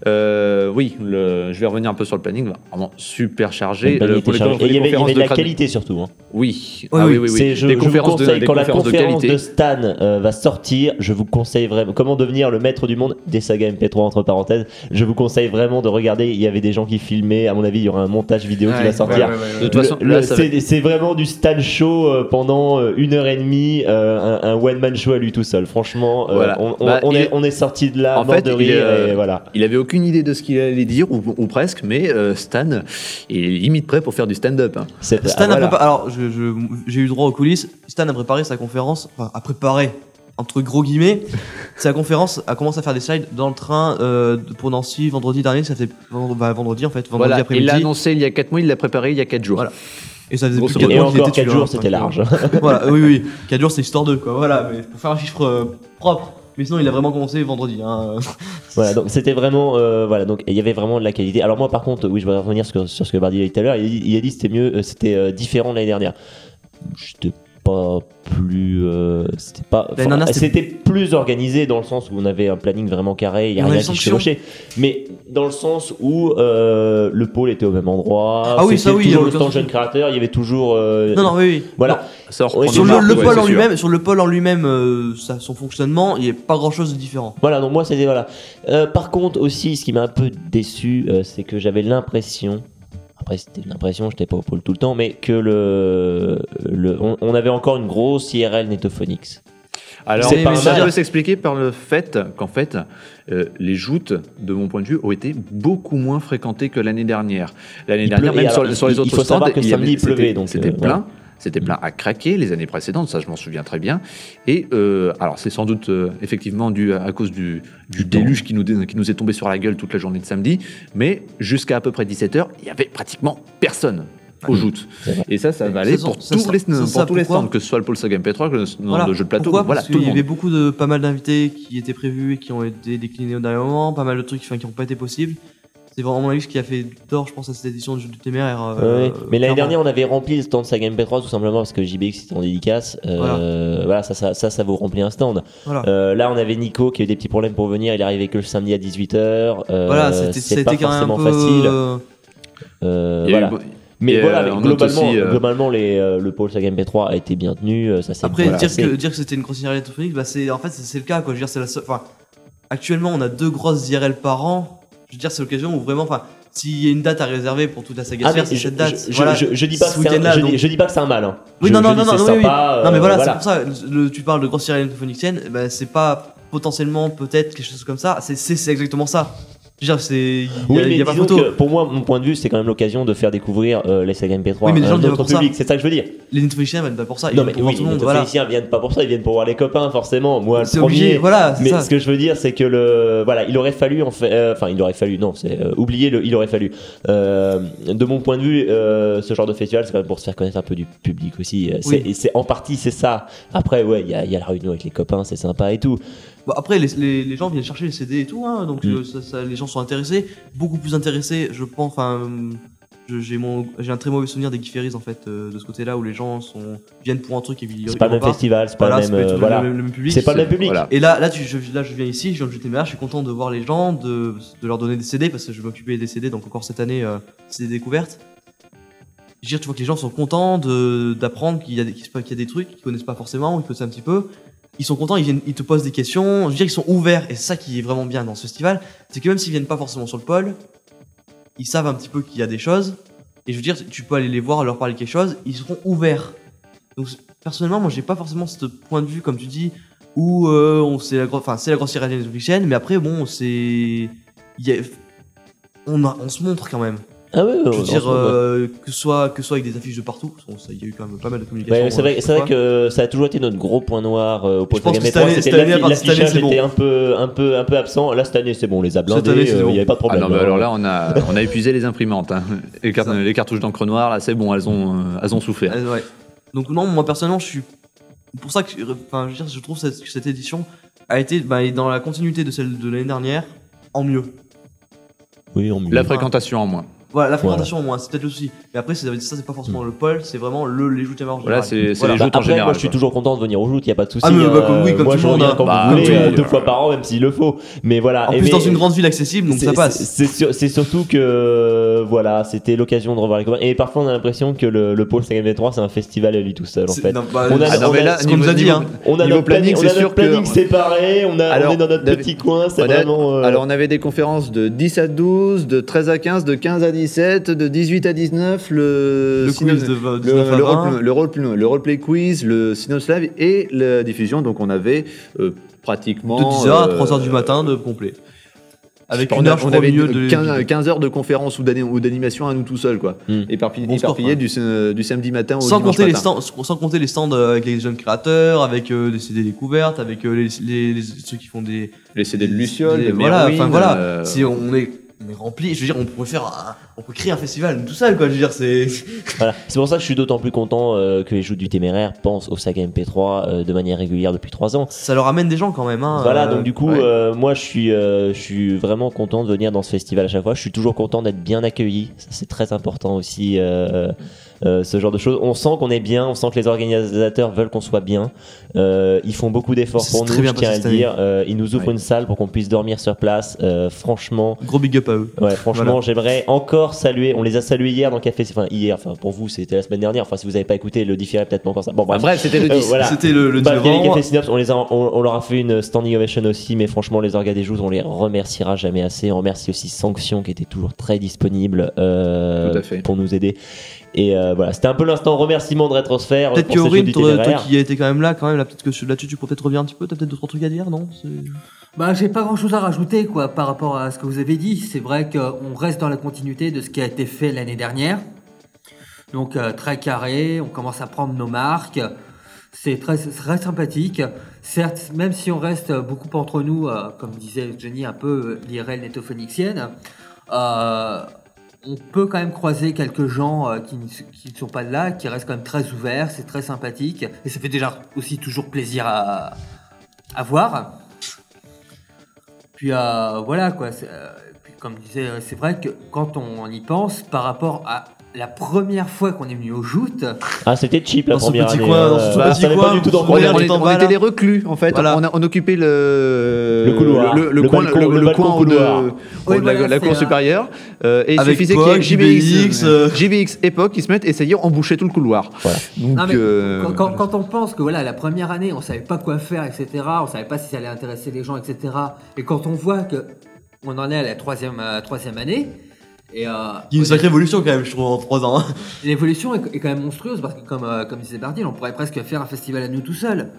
Euh, oui, le- je vais revenir un peu sur le planning. Vraiment super chargé. Le panier était pour les- chargé. pour Et il y avait, y de la qualité surtout. hein. Oui, Oui, ah, oui. oui, oui, oui. C'est- je, Des je vous conférences de, conseille, des quand la de conférence de. Stan euh, va sortir, je vous conseille vraiment comment devenir le maître du monde des sagas MP3 entre parenthèses. Je vous conseille vraiment de regarder. Il y avait des gens qui filmaient. À mon avis, il y aura un montage vidéo qui va sortir. c'est c'est vraiment du Stan show euh, pendant euh, une heure et demie, euh, un, un one man show à lui tout seul. Franchement, Voilà. on, on- Bah, on il est, on est sorti de là En mort fait, de il rire euh, et voilà. Il avait aucune idée de ce qu'il allait dire, ou, ou presque, mais euh, Stan est limite prêt pour faire du stand-up. hein. Stan ah, voilà. a préparé. Alors, j'ai eu droit aux coulisses. Stan a préparé sa conférence. Enfin, a préparé, entre gros guillemets. sa conférence a commencé à faire des slides dans le train euh, pour Nancy vendredi dernier. Ça fait bah, vendredi en fait, vendredi Voilà, il l'a annoncé il y a 4 mois, il l'a préparé il y a 4 jours. Voilà. Et ça faisait plus de modo. quatre Et mois qu'il était 4 dessus, jours, c'était large. voilà, oui, oui. 4 jours, c'est histoire 2, quoi. Voilà, mais pour faire un chiffre euh, propre. Mais sinon, il a vraiment commencé vendredi. Hein. Voilà, donc c'était vraiment, euh, voilà, donc il y avait vraiment de la qualité. Alors moi, par contre, oui, je voudrais revenir sur, sur ce que Bardi a dit tout à l'heure. Il, a dit- il a dit que c'était mieux, euh, c'était euh, différent de l'année dernière. J'étais pas plus, euh, c'était pas, enfin, dernière, c'était- plus organisé dans le sens où on avait un planning vraiment carré, il y a On rien qui chevauchait. Mais dans le sens où euh, le pôle était au même endroit. Ah oui, ça oui, il y toujours le stand jeune créateur. Il y avait toujours, euh, Non, non, oui, oui. voilà. Ça Sur le, marques, le ouais, pôle en lui-même, sur le pôle en lui-même, ça- son fonctionnement, il n'y a pas grand-chose de différent. Voilà, donc moi c'était voilà. Par contre aussi, ce qui m'a un peu déçu, c'est que j'avais l'impression, après c'était une impression, j'étais pas au pôle tout le temps, mais que le, le on, on avait encore une grosse IRL Netophonics. Alors, ça peut s'expliquer par le fait qu'en fait, euh, les joutes, de mon point de vue, ont été beaucoup moins fréquentées que l'année dernière. L'année dernière, même sur, alors, sur les il- il autres faut stands, savoir que il y samedi, avait- il pleuvait, c'était- donc, c'était euh, plein. C'était plein à craquer les années précédentes, ça je m'en souviens très bien. Et euh, alors c'est sans doute euh, effectivement dû à, à cause du, du déluge qui nous, dé- qui nous est tombé sur la gueule toute la journée de samedi, mais jusqu'à à peu près 17h, il y avait pratiquement personne aux joutes. Et ça, ça valait pour ça, tous ça, les, ça, pour tous les stands, que ce soit le Pôle Saga MP3, que le, Voilà. jeu de plateau, Pourquoi voilà, Parce tout qu'il y avait beaucoup de pas mal d'invités qui étaient prévus et qui ont été déclinés au dernier moment, pas mal de trucs qui n'ont pas été possibles. C'est vraiment avis ce qui a fait tort, je pense, à cette édition du jeu du téméraire. euh, Ouais, mais l'année dernière, on avait rempli le stand Saga MP3 tout simplement parce que JBX était en dédicace. Euh, voilà, ça, ça, ça, ça vous remplit un stand. Voilà. Euh, là, on avait Nico qui a eu des petits problèmes pour venir. Il est arrivé que le samedi à 18h. voilà, c'était pas quand même un forcément peu. facile. euh, Euh, eu Mais Et, voilà, euh, mais globalement, aussi, euh, globalement les, euh, le pôle Saga MP3 a été bien tenu. euh, Ça Après, dire, que, dire que c'était une grosse IRL bah c'est, en fait, c'est, le cas. Quoi. Je veux dire, c'est la enfin, actuellement, on a deux grosses IRL par an. Je veux dire, c'est l'occasion où vraiment. Enfin, s'il y a une date à réserver pour toute la saga Ah, c'est cette date. je- Voilà. je- je dis pas que c'est un, week-end-là, je, donc- dis, je dis pas que c'est un mal. hein. Oui, non, non, non, non, oui, oui. sympa, non, mais euh, voilà, c'est pour ça. Le, tu parles de grosse téléphonique, bah, c'est pas potentiellement, peut-être, quelque chose comme ça. C'est exactement ça. C'est. Oui, mais y a pas photo. que pour moi, mon point de vue, c'est quand même l'occasion de faire découvrir euh, les Saga MP3 Oui, mais les gens viennent pour public. C'est ça que je veux dire. Les Netflixiens viennent pas pour ça. Ils non, mais oui, les monde. Voilà. Viennent pas pour ça, ils viennent pour voir les copains, forcément. Moi, le C'est premier. obligé. Voilà, Mais ça. ce que je veux dire, c'est que le voilà, il aurait fallu en fait, euh, enfin, il aurait fallu, non, c'est euh, oublier le, il aurait fallu. Euh, de mon point de vue, ce genre de festival, c'est quand même pour se faire connaître un peu du public aussi. Oui. et c'est en partie, c'est ça. Après, ouais, il y a, il y a la réunion avec les copains, c'est sympa et tout. Bon, après, les, les, les gens viennent chercher les CD et tout, hein, donc Mm. euh, ça, ça- les gens sont intéressés, beaucoup plus intéressés, je pense. Enfin, j'ai mon, j'ai un très mauvais souvenir des Guiferis en fait euh, de ce côté-là où les gens sont viennent pour un truc et puis ils C'est pas le même festival, c'est pas Voilà, le même, euh, voilà. le, même- public. C'est pas le même public. Voilà. Et là, là, tu, je, là, je viens ici, je viens de jeter je suis content de voir les gens, de, de leur donner des CD parce que je vais m'occuper des CD, donc encore cette année, euh, c'est des découvertes. Je veux dire, tu vois que les gens sont contents d'apprendre qu'il y, a des- qu'il se passe- qu'il y a des trucs qu'ils connaissent pas forcément, ou ils connaissent un petit peu. Ils sont contents, ils, te posent des questions. Je veux dire, ils sont ouverts. Et c'est ça qui est vraiment bien dans ce festival. C'est que même s'ils viennent pas forcément sur le pôle, ils savent un petit peu qu'il y a des choses. Et je veux dire, tu peux aller les voir, leur parler quelque chose, ils seront ouverts. Donc personnellement, moi j'ai pas forcément ce point de vue, comme tu dis, où euh, c'est la, gro- enfin, c'est la grosse mais après bon, c'est. on se montre quand même. Ah ouais, Je veux dire, euh, que, ce soit, que soit avec des affiches de partout, il y a eu quand même pas mal de communication. Ouais, c'est vrai, euh, vrai que ça a toujours été notre gros point noir euh, au Je poste pense que Game cette 3, année- c'était cette année, à l'affi- part cette année, l'affichage c'est bon. était un peu, un peu, un peu absent. Là cette année c'est bon, on les a blindés, il n'y bon. avait pas de Ah problème. non, mais hein. alors là, on a, on a épuisé les imprimantes. hein. Les, cartouches d'encre noire, là, c'est bon, elles ont, euh, elles ont souffert. Ouais. Donc non, moi personnellement, je suis pour ça que, je veux dire, je trouve cette, que cette édition a été bah, dans la continuité de celle de l'année dernière, en mieux. Oui, on La fréquentation en moins. Voilà, la fréquentation au moins, c'est peut-être le souci. Mais après, c'est- ça, c'est pas forcément le pôle, c'est vraiment le, les joutes en Voilà, c'est c'est Voilà. les Bah, joutes en après, général. moi, je suis toujours content de venir au joutes, il n'y a pas de souci. Ah, mais, bah, hein. oui, comme moi, tout je monde, reviens hein. quand Bah, vous voulez, oui, euh, deux fois par an, même s'il le faut. Mais voilà. En Et plus, mais- dans une grande ville accessible, donc ça passe. C'est sur- c'est surtout que voilà, c'était l'occasion de revoir les copains. Et parfois, on a l'impression que le, le pôle Game 3 c'est un festival à lui tout seul en fait. non, bah, On a- Ah non, mais on a- là, ce qu'on nous a dit, hein. On a notre planning, c'est sûr planning séparé, on, a, Alors, on est dans notre petit coin, c'est vraiment. Alors, on avait des conférences de 10 à 12, de 13 à 15, de 15 à 17, de 18 à 19, le, Le quiz de le, 19 à le 20. role- le role- le roleplay quiz, le Sinoslav et la diffusion. Donc, on avait euh, pratiquement. de 10h à euh, 3h du matin de complet. Avec une heure, on avait de. 15, 15 heures de conférence ou d'ani- ou d'animation à nous tout seuls, quoi. Hmm. Éparpillés, Bon score, éparpillés ouais. du, euh, du samedi matin au sans compter, les matin. stands, sans compter les stands euh, avec les jeunes créateurs, avec euh, des CD découvertes, avec euh, les, les- les- ceux qui font des. Les CD de Luciole, des- de voilà, enfin voilà. euh, Si on est, on est rempli, je veux dire, on pourrait faire, un- on peut créer un festival tout seul, quoi. Je veux dire, c'est. Voilà. C'est pour ça que je suis d'autant plus content euh, que les joutes du téméraire pensent au saga MP3 euh, de manière régulière depuis 3 ans. Ça leur amène des gens quand même, hein. Voilà, euh, donc du coup, ouais. euh, moi je suis, euh, je suis vraiment content de venir dans ce festival à chaque fois. Je suis toujours content d'être bien accueilli. Ça, c'est très important aussi, euh, ce genre de choses. On sent qu'on est bien, on sent que les organisateurs veulent qu'on soit bien. Euh, ils font beaucoup d'efforts pour nous, je tiens à le dire. Euh, ils nous ouvrent Ouais. une salle pour qu'on puisse dormir sur place. Euh, franchement, Gros big up à eux. Ouais, franchement, Voilà. j'aimerais encore saluer. On les a salués hier dans le café. Enfin, hier, enfin, pour vous, c'était la semaine dernière. Enfin, si vous n'avez pas écouté, le différé peut-être pas encore ça. Bon, bref. bref, c'était le Euh, 10. voilà. C'était le, le 10 Bah, Synops, on, les a, on, on leur a fait une standing ovation aussi, mais franchement, les orgas des joues, on les remerciera jamais assez. On remercie aussi Sanction qui était toujours très disponible euh, pour nous aider. Et euh, voilà, c'était un peu l'instant remerciement de Rétrosphère. Peut-être que Aurine, toi, toi qui a été quand même là, quand même, là, peut-être que là-dessus tu pourrais peut-être revenir un petit peu. T'as peut-être deux trois trucs à dire, non? Bah, j'ai pas grand chose à rajouter quoi par rapport à ce que vous avez dit. C'est vrai qu'on reste dans la continuité de ce qui a été fait l'année dernière. Donc euh, très carré, on commence à prendre nos marques. C'est très, sympathique. Certes, même si on reste beaucoup entre nous, euh, comme disait Jenny, un peu l'IRL nétophonixienne, euh, on peut quand même croiser quelques gens euh, qui, ne, sont pas là, qui restent quand même très ouverts, c'est très sympathique. Et ça fait déjà aussi toujours plaisir à, voir. Puis euh, voilà quoi. euh, puis comme disait, c'est vrai que quand on y pense, par rapport à la première fois qu'on est venu au joutes, Ah, c'était cheap la Dans première petit année. coin, dans ce tout Bah, petit ça avait coin, pas du tout dans on était les reclus en fait. Voilà. On, a- on occupait le, Le couloir. le, le Le coin, balcon- le, le le balcon coin haut de, la, cour là. supérieure. Euh, et il Avec suffisait qu'il y ait JBX, JBX, euh, époque qui se mettent et ça y est, on bouchait tout le couloir. Voilà. Donc, euh, quand, quand- quand on pense que voilà la première année on savait pas quoi faire etc on savait pas si ça allait intéresser les gens etc et quand on voit que on en est à la troisième euh, troisième année et euh, Il y a une sacrée évolution quand même, je trouve, en 3 ans. hein. l'évolution est, est quand même monstrueuse parce que comme euh, comme disait Bardil on pourrait presque faire un festival à nous tout seul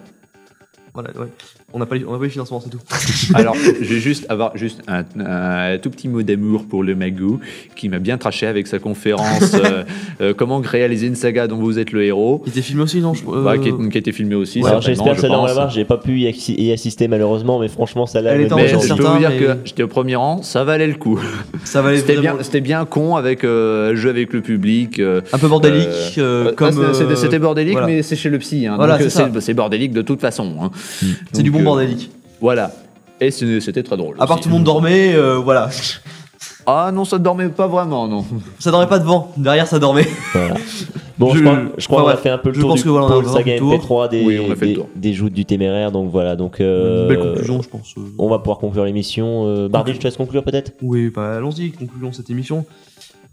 Voilà, ouais. On n'a pas, les- on n'a pas les financements, c'est tout. Alors, je vais juste avoir juste un, un tout petit mot d'amour pour le Magou qui m'a bien traché avec sa conférence euh, euh, Comment réaliser une saga dont vous êtes le héros. Il était filmé aussi, non je- euh, Bah, qui, qui a été filmé aussi. Alors, certainement, j'espère je celle-là on va pense. voir. J'ai pas pu y, assi- y assister malheureusement, mais franchement, était donne genre je envie. peux vous dire mais- que j'étais au premier rang, ça valait le coup. Ça va aller C'était vraiment- bien, c'était bien con avec euh, jeu avec le public. euh, Un peu bordélique, euh, euh, euh, comme. c'était- euh, bordélique, voilà. mais c'est chez le psy. Hein, Voilà, donc, c'est ça. c'est c'est bordélique de toute façon. hein. C'est du bon euh, bordélique. Voilà. Et c'était très drôle. À part aussi. tout le monde dormait, euh, voilà. Ah non, ça ne dormait pas vraiment, non. Ça dormait pas devant, derrière ça dormait. Voilà. Bon, je, Je- crois, je crois enfin, qu'on a fait un peu le Je tour pense du que voilà, on a pôle saga un tour. MP3 des, Oui, des, des joutes du téméraire. Donc voilà, donc euh, Belle conclusion, je pense. euh. on va pouvoir conclure l'émission. Euh, Bardi, je te laisse conclure peut-être? Oui, bah allons-y, concluons cette émission.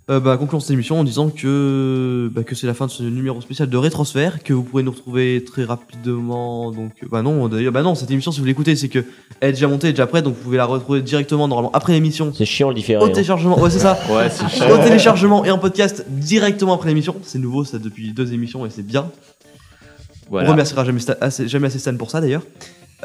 Euh, bah, concluons cette émission en disant que, bah, que c'est la fin de ce numéro spécial de Rétrosphère, que vous pourrez nous retrouver très rapidement. Donc, euh, bah non, d'ailleurs, bah non, cette émission, si vous l'écoutez, c'est que elle est déjà montée, elle est déjà prête, donc vous pouvez la retrouver directement, normalement, après l'émission. C'est chiant le différé. Au hein. téléchargement, ouais, c'est ça. Ouais, c'est Au téléchargement et en podcast directement après l'émission. C'est nouveau, ça depuis deux émissions et c'est bien. On Voilà. remerciera jamais, assez, jamais assez Stan pour ça d'ailleurs.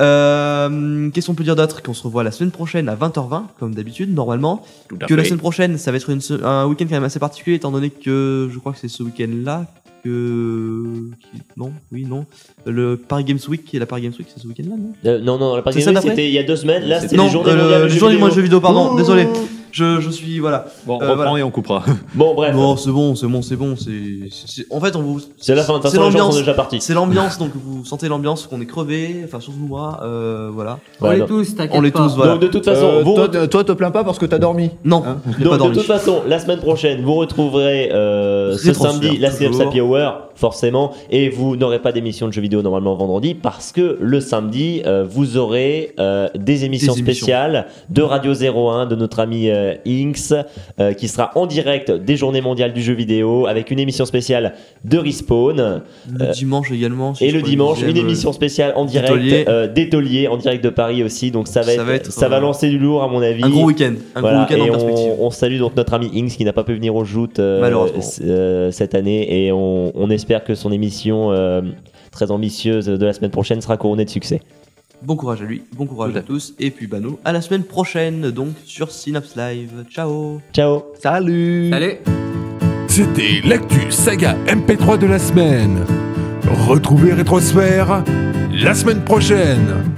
Euh, Qu'est-ce qu'on peut dire d'autre Qu'on se revoit la semaine prochaine à 20h20, comme d'habitude, normalement. Que la semaine prochaine, ça va être une se- un week-end quand même assez particulier, étant donné que je crois que c'est ce week-end-là que. qui- Non, oui, non. Le Paris Games Week et la Paris Games Week, c'est ce week-end-là, non Euh, non, non, la Paris Games Week, c'était il y a deux semaines. Là, c'était Non, les journées euh, du jeu jeu vidéo, pardon, Ouh. désolé. Je, je suis. Voilà. Bon, Euh, reprends voilà. et on coupera. Bon, bref. Bon, c'est bon, c'est bon, c'est bon, c'est. En fait, on vous. C'est la fin. De les l'ambiance. sont déjà partis. C'est l'ambiance, donc vous sentez l'ambiance, qu'on est crevé, enfin surtout moi, euh, voilà. On Ouais, non. tous, t'inquiète On pas. tous, voilà. Donc, de toute façon, Euh, vous. toi, te plains pas parce que t'as dormi. Non, Hein pas de toute façon, la semaine prochaine, vous retrouverez euh, ce samedi la CF toujours. Hour, forcément, et vous n'aurez pas d'émission de jeux vidéo normalement vendredi parce que le samedi, euh, vous aurez euh, des émissions Des émissions. spéciales de Radio 01 de notre ami euh, Inks qui sera en direct des Journées mondiales du jeu vidéo avec une émission spéciale de Respawn. Le dimanche également. si Et le dimanche, une émission spéciale en direct d'Étolier. en direct de Paris aussi. Donc ça va, Ça être, va être, ça va lancer du lourd à mon avis. Un gros week-end. Un Voilà, gros week-end en perspective. on, salue donc notre ami Inks qui n'a pas pu venir au joute Malheureusement. c- euh, cette année et on, on espère que son émission euh, très ambitieuse de la semaine prochaine sera couronnée de succès. Bon courage à lui, bon courage à à tous, et puis bah nous, à la semaine prochaine donc sur Synapse Live. Ciao Ciao Salut Allez C'était l'actu saga MP3 de la semaine. Retrouvez Rétrosphère la semaine prochaine.